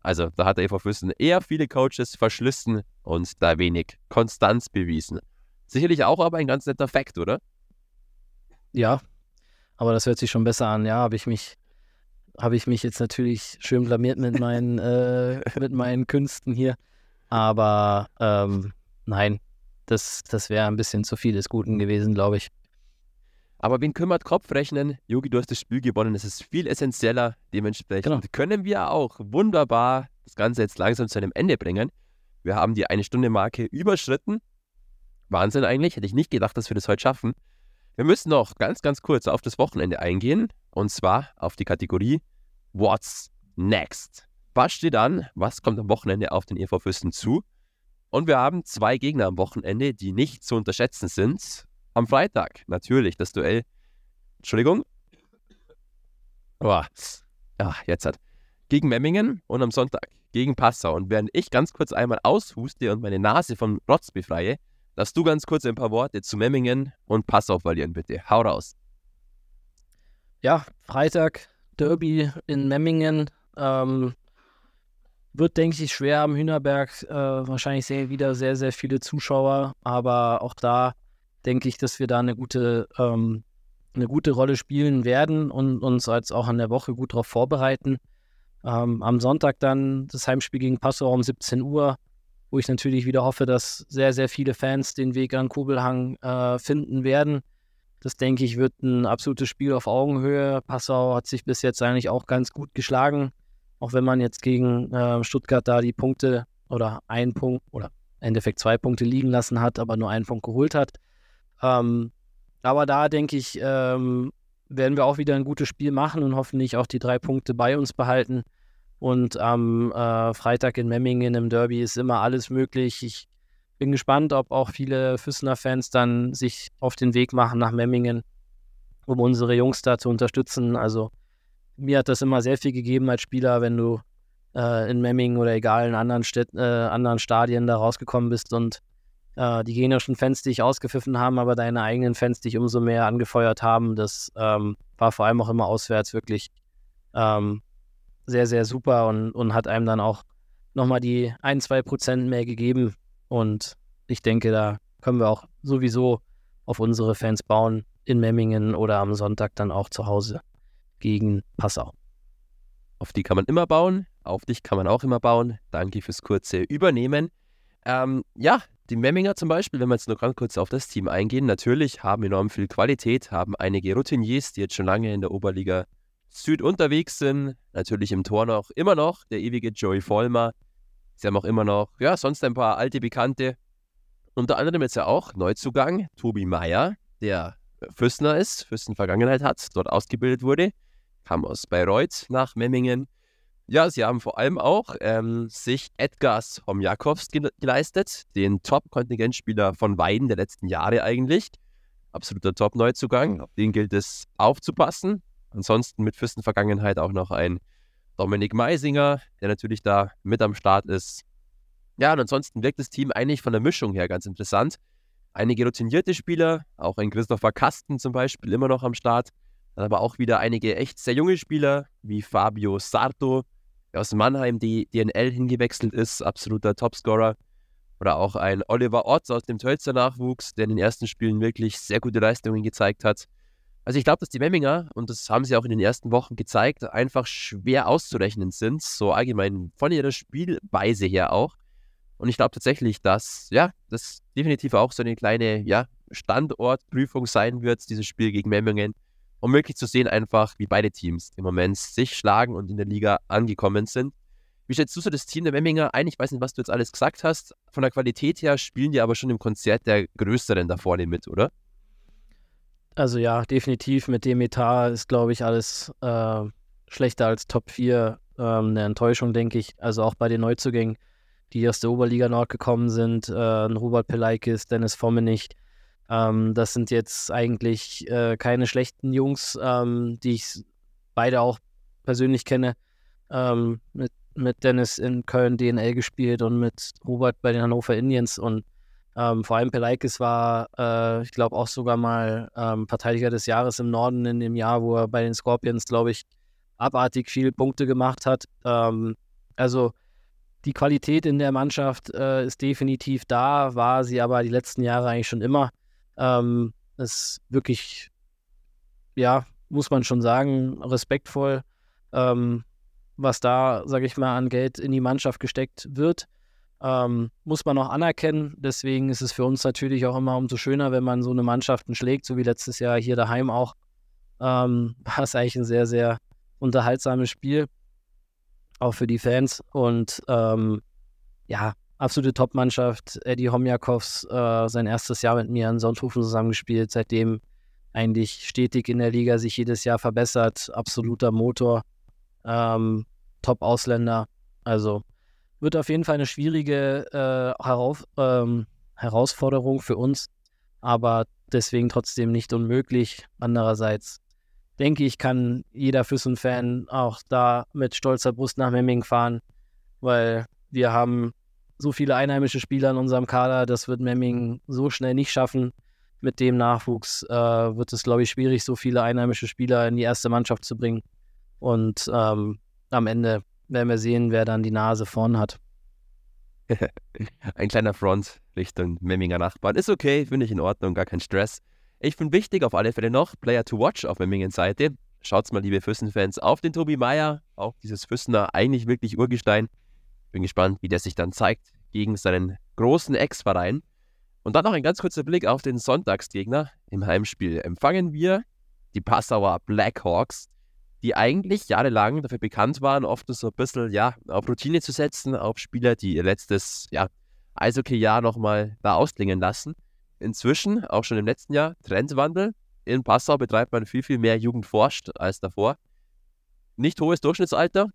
Also da hat der EV Füssen eher viele Coaches verschlissen und da wenig Konstanz bewiesen. Sicherlich auch aber ein ganz netter Fakt, oder? Ja, aber das hört sich schon besser an. Ja, habe ich mich, habe ich mich jetzt natürlich schön blamiert mit meinen, äh, mit meinen Künsten hier. Aber ähm, nein, das, das wäre ein bisschen zu viel des Guten gewesen, glaube ich. Aber wen kümmert Kopfrechnen? Yogi, du hast das Spiel gewonnen. Es ist viel essentieller. Dementsprechend genau. können wir auch wunderbar das Ganze jetzt langsam zu einem Ende bringen. Wir haben die eine Stunde Marke überschritten. Wahnsinn eigentlich. Hätte ich nicht gedacht, dass wir das heute schaffen. Wir müssen noch ganz, ganz kurz auf das Wochenende eingehen. Und zwar auf die Kategorie What's Next? Was steht an? Was kommt am Wochenende auf den EV Fürsten zu? Und wir haben zwei Gegner am Wochenende, die nicht zu unterschätzen sind. Am Freitag natürlich das Duell. Entschuldigung. Oh, ja, jetzt hat. Gegen Memmingen und am Sonntag gegen Passau. Und während ich ganz kurz einmal aushuste und meine Nase vom Rotz befreie, darfst du ganz kurz ein paar Worte zu Memmingen und Passau verlieren, bitte. Hau raus. Ja, Freitag Derby in Memmingen. Ähm, wird, denke ich, schwer am Hühnerberg. Äh, wahrscheinlich sehr, wieder sehr, sehr viele Zuschauer. Aber auch da denke ich, dass wir da eine gute, ähm, eine gute Rolle spielen werden und uns als auch an der Woche gut darauf vorbereiten. Ähm, am Sonntag dann das Heimspiel gegen Passau um 17 Uhr, wo ich natürlich wieder hoffe, dass sehr, sehr viele Fans den Weg an Kobelhang äh, finden werden. Das denke ich, wird ein absolutes Spiel auf Augenhöhe. Passau hat sich bis jetzt eigentlich auch ganz gut geschlagen, auch wenn man jetzt gegen äh, Stuttgart da die Punkte oder einen Punkt oder im Endeffekt zwei Punkte liegen lassen hat, aber nur einen Punkt geholt hat. Ähm, aber da denke ich, ähm, werden wir auch wieder ein gutes Spiel machen und hoffentlich auch die drei Punkte bei uns behalten. Und am äh, Freitag in Memmingen im Derby ist immer alles möglich. Ich bin gespannt, ob auch viele Füssener-Fans dann sich auf den Weg machen nach Memmingen, um unsere Jungs da zu unterstützen. Also mir hat das immer sehr viel gegeben als Spieler, wenn du äh, in Memmingen oder egal in anderen, Städt, äh, anderen Stadien da rausgekommen bist und äh, die gegnerischen Fans dich ausgepfiffen haben, aber deine eigenen Fans dich umso mehr angefeuert haben. Das ähm, war vor allem auch immer auswärts wirklich ähm, sehr, sehr super und, und hat einem dann auch nochmal die ein, zwei Prozent mehr gegeben. Und ich denke, da können wir auch sowieso auf unsere Fans bauen in Memmingen oder am Sonntag dann auch zu Hause gegen Passau. Auf die kann man immer bauen, auf dich kann man auch immer bauen. Danke fürs kurze Übernehmen. Ähm, ja, die Memminger zum Beispiel, wenn wir jetzt noch ganz kurz auf das Team eingehen, natürlich haben enorm viel Qualität, haben einige Routiniers, die jetzt schon lange in der Oberliga Süd unterwegs sind. Natürlich im Tor noch, immer noch der ewige Joey Vollmer. Sie haben auch immer noch, ja, sonst ein paar alte Bekannte. Unter anderem jetzt ja auch Neuzugang Tobi Meyer, der Fürstner ist, Fürsten-Vergangenheit hat, dort ausgebildet wurde, kam aus Bayreuth nach Memmingen ja, sie haben vor allem auch ähm, sich Edgars Homjakovs ge geleistet, den Top-Kontingentspieler von Weiden der letzten Jahre eigentlich. Absoluter Top-Neuzugang, auf den gilt es aufzupassen. Ansonsten mit Fürstenvergangenheit auch noch ein Dominik Meisinger, der natürlich da mit am Start ist. Ja, und ansonsten wirkt das Team eigentlich von der Mischung her ganz interessant. Einige routinierte Spieler, auch ein Christopher Kasten zum Beispiel immer noch am Start. Dann aber auch wieder einige echt sehr junge Spieler, wie Fabio Sarto, der aus Mannheim die DNL hingewechselt ist, absoluter Topscorer. Oder auch ein Oliver Otz aus dem Tölzer Nachwuchs, der in den ersten Spielen wirklich sehr gute Leistungen gezeigt hat. Also ich glaube, dass die Memminger, und das haben sie auch in den ersten Wochen gezeigt, einfach schwer auszurechnen sind, so allgemein von ihrer Spielweise her auch. Und ich glaube tatsächlich, dass ja, das definitiv auch so eine kleine ja, Standortprüfung sein wird, dieses Spiel gegen Memmingen um wirklich zu sehen, einfach, wie beide Teams im Moment sich schlagen und in der Liga angekommen sind. Wie schätzt du so das Team der Memminger ein? Ich weiß nicht, was du jetzt alles gesagt hast. Von der Qualität her spielen die aber schon im Konzert der Größeren da vorne mit, oder? Also ja, definitiv. Mit dem Etat ist, glaube ich, alles äh, schlechter als Top 4. Ähm, eine Enttäuschung, denke ich. Also auch bei den Neuzugängen die aus der Oberliga Nord gekommen sind, äh, Robert Pelaikis, Dennis Fomenich. Ähm, das sind jetzt eigentlich äh, keine schlechten Jungs, ähm, die ich beide auch persönlich kenne. Ähm, mit, mit Dennis in Köln DNL gespielt und mit Robert bei den Hannover Indians und ähm, vor allem Pelaikis war, äh, ich glaube, auch sogar mal ähm, Verteidiger des Jahres im Norden in dem Jahr, wo er bei den Scorpions, glaube ich, abartig viele Punkte gemacht hat. Ähm, also die Qualität in der Mannschaft äh, ist definitiv da, war sie aber die letzten Jahre eigentlich schon immer. Ähm, ist wirklich, ja, muss man schon sagen, respektvoll, ähm, was da, sage ich mal, an Geld in die Mannschaft gesteckt wird. Ähm, muss man auch anerkennen. Deswegen ist es für uns natürlich auch immer umso schöner, wenn man so eine Mannschaften schlägt, so wie letztes Jahr hier daheim auch. Ähm, war es eigentlich ein sehr, sehr unterhaltsames Spiel, auch für die Fans. Und ähm, ja, absolute Top-Mannschaft. Eddie Homjakovs, äh, sein erstes Jahr mit mir in Sonthofen zusammengespielt, seitdem eigentlich stetig in der Liga sich jedes Jahr verbessert. Absoluter Motor. Ähm, Top-Ausländer. Also wird auf jeden Fall eine schwierige äh, Herauf, ähm, Herausforderung für uns, aber deswegen trotzdem nicht unmöglich. Andererseits denke ich, kann jeder Füssen-Fan auch da mit stolzer Brust nach Memming fahren, weil wir haben so viele einheimische Spieler in unserem Kader, das wird Memming so schnell nicht schaffen. Mit dem Nachwuchs äh, wird es, glaube ich, schwierig, so viele einheimische Spieler in die erste Mannschaft zu bringen. Und ähm, am Ende werden wir sehen, wer dann die Nase vorn hat. Ein kleiner Front Richtung Memminger Nachbarn. Ist okay, finde ich in Ordnung, gar kein Stress. Ich finde wichtig auf alle Fälle noch, Player to Watch auf Memmingens Seite. Schaut's mal, liebe Füssen-Fans, auf den Tobi Meier, auch dieses Füssener, eigentlich wirklich Urgestein. Bin gespannt, wie der sich dann zeigt gegen seinen großen Ex-Verein. Und dann noch ein ganz kurzer Blick auf den Sonntagsgegner im Heimspiel. Empfangen wir die Passauer Blackhawks, die eigentlich jahrelang dafür bekannt waren, oft so ein bisschen ja, auf Routine zu setzen, auf Spieler, die ihr letztes ja, Eishockey-Jahr nochmal da ausklingen lassen. Inzwischen, auch schon im letzten Jahr, Trendwandel. In Passau betreibt man viel, viel mehr Jugendforscht als davor. Nicht hohes Durchschnittsalter.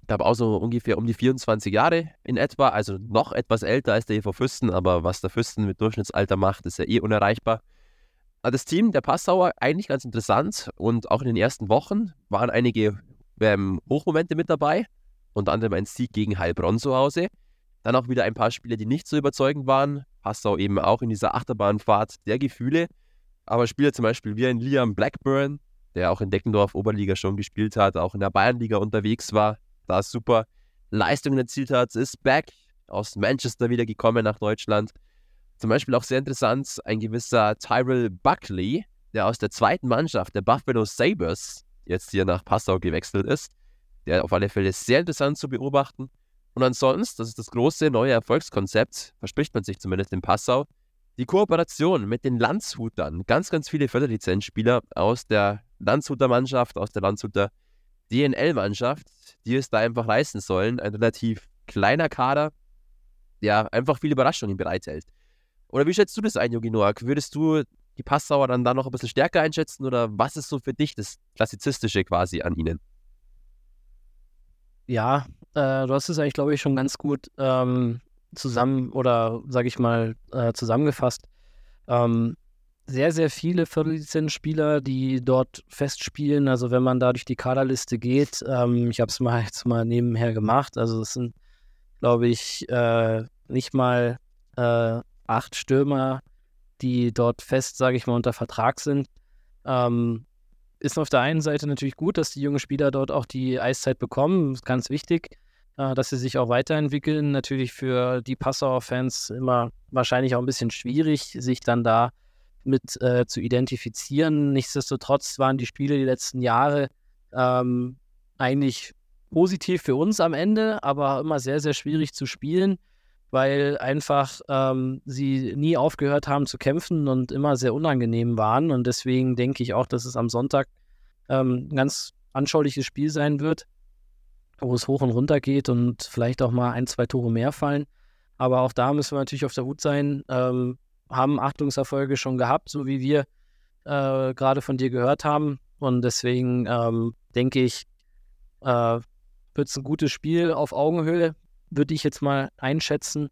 Ich glaube auch so ungefähr um die 24 Jahre in etwa, also noch etwas älter als der EV Füsten, aber was der Füsten mit Durchschnittsalter macht, ist ja eh unerreichbar. Das Team der Passauer eigentlich ganz interessant und auch in den ersten Wochen waren einige ähm, Hochmomente mit dabei, unter anderem ein Sieg gegen Heilbronn zu Hause. Dann auch wieder ein paar Spiele, die nicht so überzeugend waren. Passau eben auch in dieser Achterbahnfahrt der Gefühle. Aber Spieler zum Beispiel wie ein Liam Blackburn, der auch in Deckendorf Oberliga schon gespielt hat, auch in der Bayernliga unterwegs war, da super Leistungen erzielt hat, ist back aus Manchester wieder gekommen nach Deutschland. Zum Beispiel auch sehr interessant, ein gewisser Tyrell Buckley, der aus der zweiten Mannschaft der Buffalo Sabres jetzt hier nach Passau gewechselt ist. Der auf alle Fälle sehr interessant zu beobachten. Und ansonsten, das ist das große neue Erfolgskonzept, verspricht man sich zumindest in Passau, die Kooperation mit den Landshutern. Ganz, ganz viele Förderlizenzspieler aus der Landshuter Mannschaft, aus der Landshuter DNL-Mannschaft, die es da einfach leisten sollen. Ein relativ kleiner Kader, der einfach viele Überraschungen bereithält. Oder wie schätzt du das ein, Jogi Noak? Würdest du die Passauer dann da noch ein bisschen stärker einschätzen oder was ist so für dich das Klassizistische quasi an ihnen? Ja, äh, du hast es eigentlich, glaube ich, schon ganz gut ähm, zusammen oder sage ich mal äh, zusammengefasst. Ähm, sehr, sehr viele Viertellizenzspieler, die dort festspielen. Also wenn man da durch die Kaderliste geht, ähm, ich habe es mal jetzt mal nebenher gemacht. Also es sind, glaube ich, äh, nicht mal äh, acht Stürmer, die dort fest, sage ich mal, unter Vertrag sind. Ähm, ist auf der einen Seite natürlich gut, dass die jungen Spieler dort auch die Eiszeit bekommen. Ist ganz wichtig, äh, dass sie sich auch weiterentwickeln. Natürlich für die Passauer Fans immer wahrscheinlich auch ein bisschen schwierig, sich dann da mit äh, zu identifizieren. Nichtsdestotrotz waren die Spiele die letzten Jahre ähm, eigentlich positiv für uns am Ende, aber immer sehr, sehr schwierig zu spielen weil einfach ähm, sie nie aufgehört haben zu kämpfen und immer sehr unangenehm waren. Und deswegen denke ich auch, dass es am Sonntag ähm, ein ganz anschauliches Spiel sein wird, wo es hoch und runter geht und vielleicht auch mal ein, zwei Tore mehr fallen. Aber auch da müssen wir natürlich auf der Hut sein. Ähm, haben Achtungserfolge schon gehabt, so wie wir äh, gerade von dir gehört haben. Und deswegen ähm, denke ich, äh, wird es ein gutes Spiel auf Augenhöhe würde ich jetzt mal einschätzen.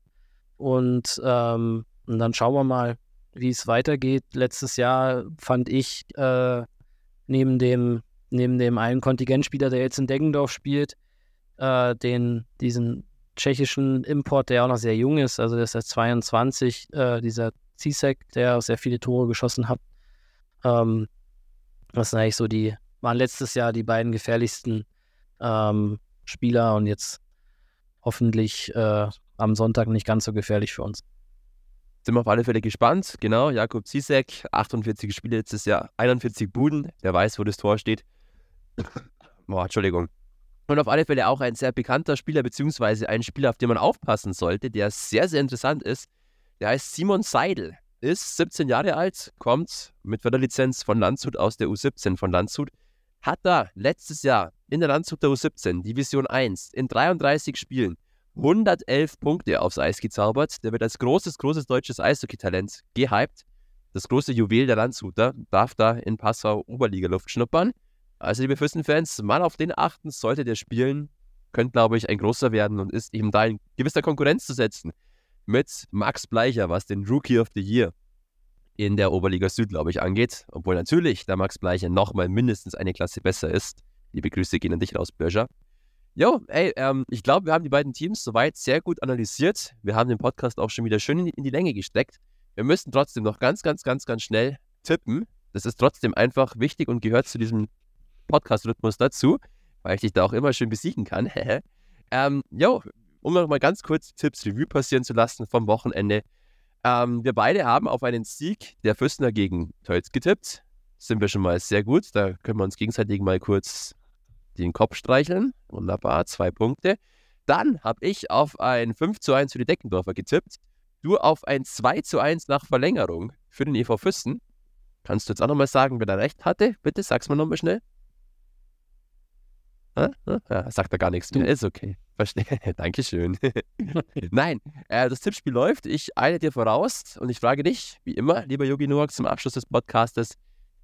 Und, ähm, und dann schauen wir mal, wie es weitergeht. Letztes Jahr fand ich äh, neben dem neben dem einen Kontingentspieler, der jetzt in Deggendorf spielt, äh, den, diesen tschechischen Import, der auch noch sehr jung ist, also der ist seit 22, äh, dieser Zizek, der sehr viele Tore geschossen hat. Ähm, das sind eigentlich so die, waren letztes Jahr die beiden gefährlichsten ähm, Spieler und jetzt hoffentlich äh, am Sonntag nicht ganz so gefährlich für uns. Sind wir auf alle Fälle gespannt. Genau, Jakob Zizek, 48 Spiele letztes Jahr, 41 Buden. Der weiß, wo das Tor steht. Boah, Entschuldigung. Und auf alle Fälle auch ein sehr bekannter Spieler, beziehungsweise ein Spieler, auf den man aufpassen sollte, der sehr, sehr interessant ist. Der heißt Simon Seidel, ist 17 Jahre alt, kommt mit Förderlizenz von Landshut aus der U17 von Landshut. Hat da letztes Jahr in der Landshuter U17, Division 1, in 33 Spielen 111 Punkte aufs Eis gezaubert. Der wird als großes, großes deutsches Eishockey-Talent gehypt. Das große Juwel der Landshuter darf da in Passau Oberliga-Luft schnuppern. Also, liebe Füssen-Fans, mal auf den achten, sollte der spielen, könnte, glaube ich, ein großer werden und ist eben da in gewisser Konkurrenz zu setzen mit Max Bleicher, was den Rookie of the Year in der Oberliga Süd, glaube ich, angeht. Obwohl natürlich der Max Bleicher nochmal mindestens eine Klasse besser ist. Liebe Grüße gehen an dich raus, Börger. Jo, ey, ähm, ich glaube, wir haben die beiden Teams soweit sehr gut analysiert. Wir haben den Podcast auch schon wieder schön in die, in die Länge gestreckt. Wir müssen trotzdem noch ganz, ganz, ganz, ganz schnell tippen. Das ist trotzdem einfach wichtig und gehört zu diesem Podcast-Rhythmus dazu, weil ich dich da auch immer schön besiegen kann. ähm, jo, um noch mal ganz kurz Tipps Revue passieren zu lassen vom Wochenende. Ähm, wir beide haben auf einen Sieg der Fürstner gegen Tölz getippt. Sind wir schon mal sehr gut. Da können wir uns gegenseitig mal kurz den Kopf streicheln. Wunderbar, zwei Punkte. Dann habe ich auf ein 5 zu 1 für die Deckendorfer getippt. Du auf ein 2 zu 1 nach Verlängerung für den EV Füssen. Kannst du jetzt auch nochmal sagen, wer da recht hatte? Bitte sag's mal nochmal schnell. Ja, sagt er gar nichts mehr. Ist okay. Verstehe. Dankeschön. Nein, äh, das Tippspiel läuft. Ich eile dir voraus und ich frage dich, wie immer, lieber Yogi Noak, zum Abschluss des Podcastes,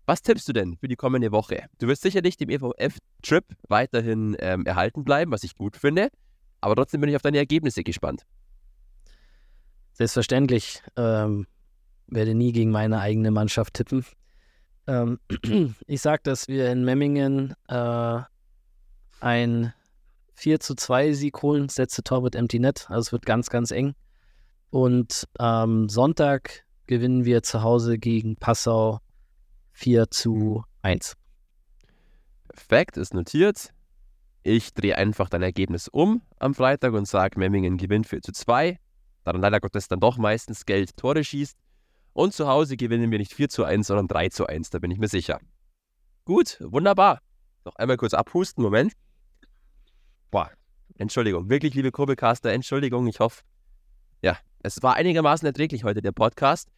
was tippst du denn für die kommende Woche? Du wirst sicherlich dem EVF-Trip weiterhin ähm, erhalten bleiben, was ich gut finde, aber trotzdem bin ich auf deine Ergebnisse gespannt. Selbstverständlich ähm, werde nie gegen meine eigene Mannschaft tippen. Ähm, ich sage, dass wir in Memmingen äh, ein 4 zu 2 Sieg holen, setze Tor mit Empty Net. Also es wird ganz, ganz eng. Und am Sonntag gewinnen wir zu Hause gegen Passau 4 zu 1. Perfekt, ist notiert. Ich drehe einfach dein Ergebnis um am Freitag und sage, Memmingen gewinnt 4 zu 2. Da dann leider Gottes dann doch meistens Geld Tore schießt. Und zu Hause gewinnen wir nicht 4 zu 1, sondern 3 zu 1, da bin ich mir sicher. Gut, wunderbar. Noch einmal kurz abhusten, Moment. Boah, Entschuldigung, wirklich, liebe Kurbelcaster, Entschuldigung, ich hoffe, ja, es war einigermaßen erträglich heute, der Podcast.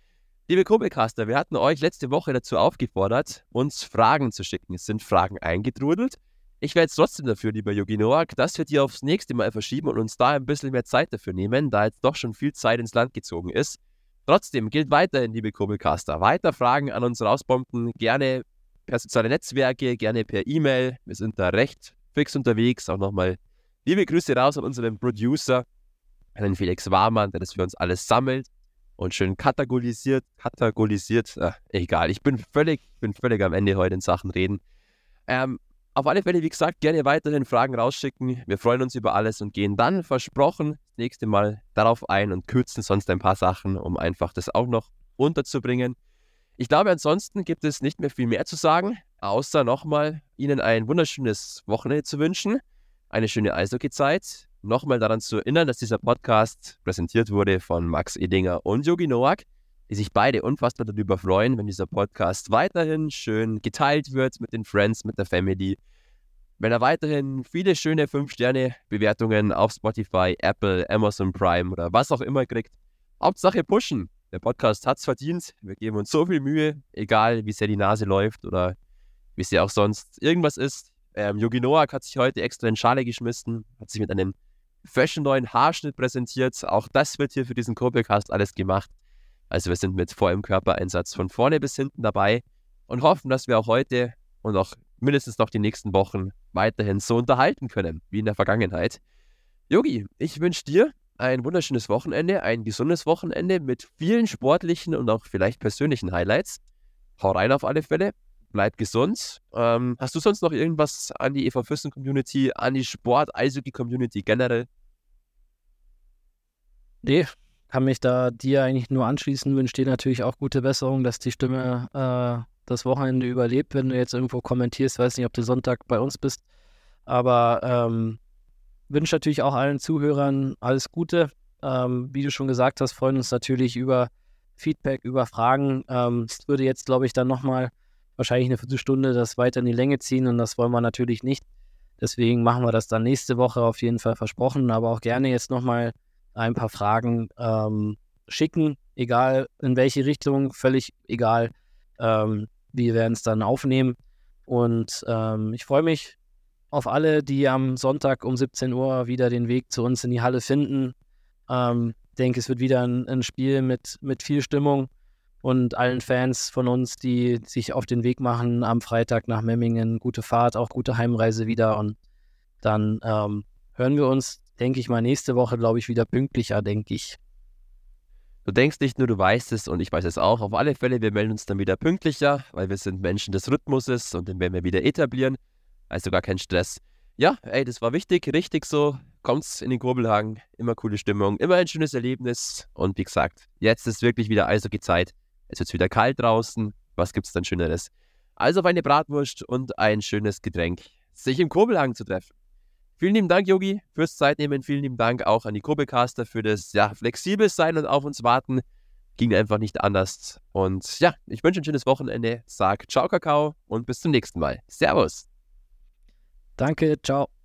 Liebe Kurbelcaster, wir hatten euch letzte Woche dazu aufgefordert, uns Fragen zu schicken. Es sind Fragen eingetrudelt. Ich wäre jetzt trotzdem dafür, lieber Yogi Noak, dass wir die aufs nächste Mal verschieben und uns da ein bisschen mehr Zeit dafür nehmen, da jetzt doch schon viel Zeit ins Land gezogen ist. Trotzdem gilt weiterhin, liebe Kurbelcaster, weiter Fragen an uns rausbomben, gerne per soziale Netzwerke, gerne per E-Mail. Wir sind da recht fix unterwegs. Auch nochmal Liebe Grüße raus an unseren Producer, an den Felix Warmann, der das für uns alles sammelt und schön kategorisiert, kategorisiert, äh, egal, ich bin völlig, bin völlig am Ende heute in Sachen reden. Ähm, auf alle Fälle, wie gesagt, gerne weiterhin Fragen rausschicken. Wir freuen uns über alles und gehen dann, versprochen, das nächste Mal darauf ein und kürzen sonst ein paar Sachen, um einfach das auch noch unterzubringen. Ich glaube, ansonsten gibt es nicht mehr viel mehr zu sagen, außer nochmal Ihnen ein wunderschönes Wochenende zu wünschen eine schöne Eishockey-Zeit. Nochmal daran zu erinnern, dass dieser Podcast präsentiert wurde von Max Edinger und Yogi Noak, die sich beide unfassbar darüber freuen, wenn dieser Podcast weiterhin schön geteilt wird mit den Friends, mit der Family. Wenn er weiterhin viele schöne 5-Sterne-Bewertungen auf Spotify, Apple, Amazon Prime oder was auch immer kriegt. Hauptsache pushen. Der Podcast hat es verdient. Wir geben uns so viel Mühe, egal wie sehr die Nase läuft oder wie es auch sonst irgendwas ist. Ähm, Yogi Noak hat sich heute extra in Schale geschmissen, hat sich mit einem fashion neuen Haarschnitt präsentiert. Auch das wird hier für diesen Kurbelcast alles gemacht. Also wir sind mit vollem Körpereinsatz von vorne bis hinten dabei und hoffen, dass wir auch heute und auch mindestens noch die nächsten Wochen weiterhin so unterhalten können wie in der Vergangenheit. Yogi, ich wünsche dir ein wunderschönes Wochenende, ein gesundes Wochenende mit vielen sportlichen und auch vielleicht persönlichen Highlights. Hau rein auf alle Fälle, bleib gesund. Ähm, hast du sonst noch irgendwas an die EV Füssen Community, an die Sport-Eishockey-Community generell? Nee, kann mich da dir eigentlich nur anschließen. Wünsche dir natürlich auch gute Besserung, dass die Stimme äh, das Wochenende überlebt, wenn du jetzt irgendwo kommentierst. Weiß nicht, ob du Sonntag bei uns bist. Aber ähm, wünsche natürlich auch allen Zuhörern alles Gute. Ähm, wie du schon gesagt hast, freuen uns natürlich über Feedback, über Fragen. Ähm, würde jetzt, glaube ich, dann nochmal wahrscheinlich eine Viertelstunde das weiter in die Länge ziehen und das wollen wir natürlich nicht. Deswegen machen wir das dann nächste Woche auf jeden Fall versprochen, aber auch gerne jetzt nochmal ein paar Fragen ähm, schicken, egal in welche Richtung, völlig egal. Ähm, wir werden es dann aufnehmen und ähm, ich freue mich auf alle, die am Sonntag um 17 Uhr wieder den Weg zu uns in die Halle finden. Ähm, denke, es wird wieder ein, ein, Spiel mit, mit viel Stimmung und allen Fans von uns, die sich auf den Weg machen am Freitag nach Memmingen. Gute Fahrt, auch gute Heimreise wieder und dann ähm, hören wir uns, denke ich mal, nächste Woche, glaube ich, wieder pünktlicher, denke ich. Du denkst nicht nur, du weißt es und ich weiß es auch. Auf alle Fälle, wir melden uns dann wieder pünktlicher, weil wir sind Menschen des Rhythmuses und den werden wir wieder etablieren. Also gar kein Stress. Ja, ey, das war wichtig, richtig so. Kommt's in den Kurbelhang, immer coole Stimmung, immer ein schönes Erlebnis. Und wie gesagt, jetzt ist wirklich wieder Eishockey-Zeit. Es wird wieder kalt draußen. Was gibt's dann Schöneres? Also auf eine Bratwurst und ein schönes Getränk, sich im Kurbelhang zu treffen. Vielen lieben Dank, Yogi, fürs Zeitnehmen. Vielen lieben Dank auch an die Kurbelcaster für das ja, flexibel sein und auf uns warten. Ging einfach nicht anders. Und ja, ich wünsche ein schönes Wochenende. Sag ciao, Kakao und bis zum nächsten Mal. Servus. Danke, ciao.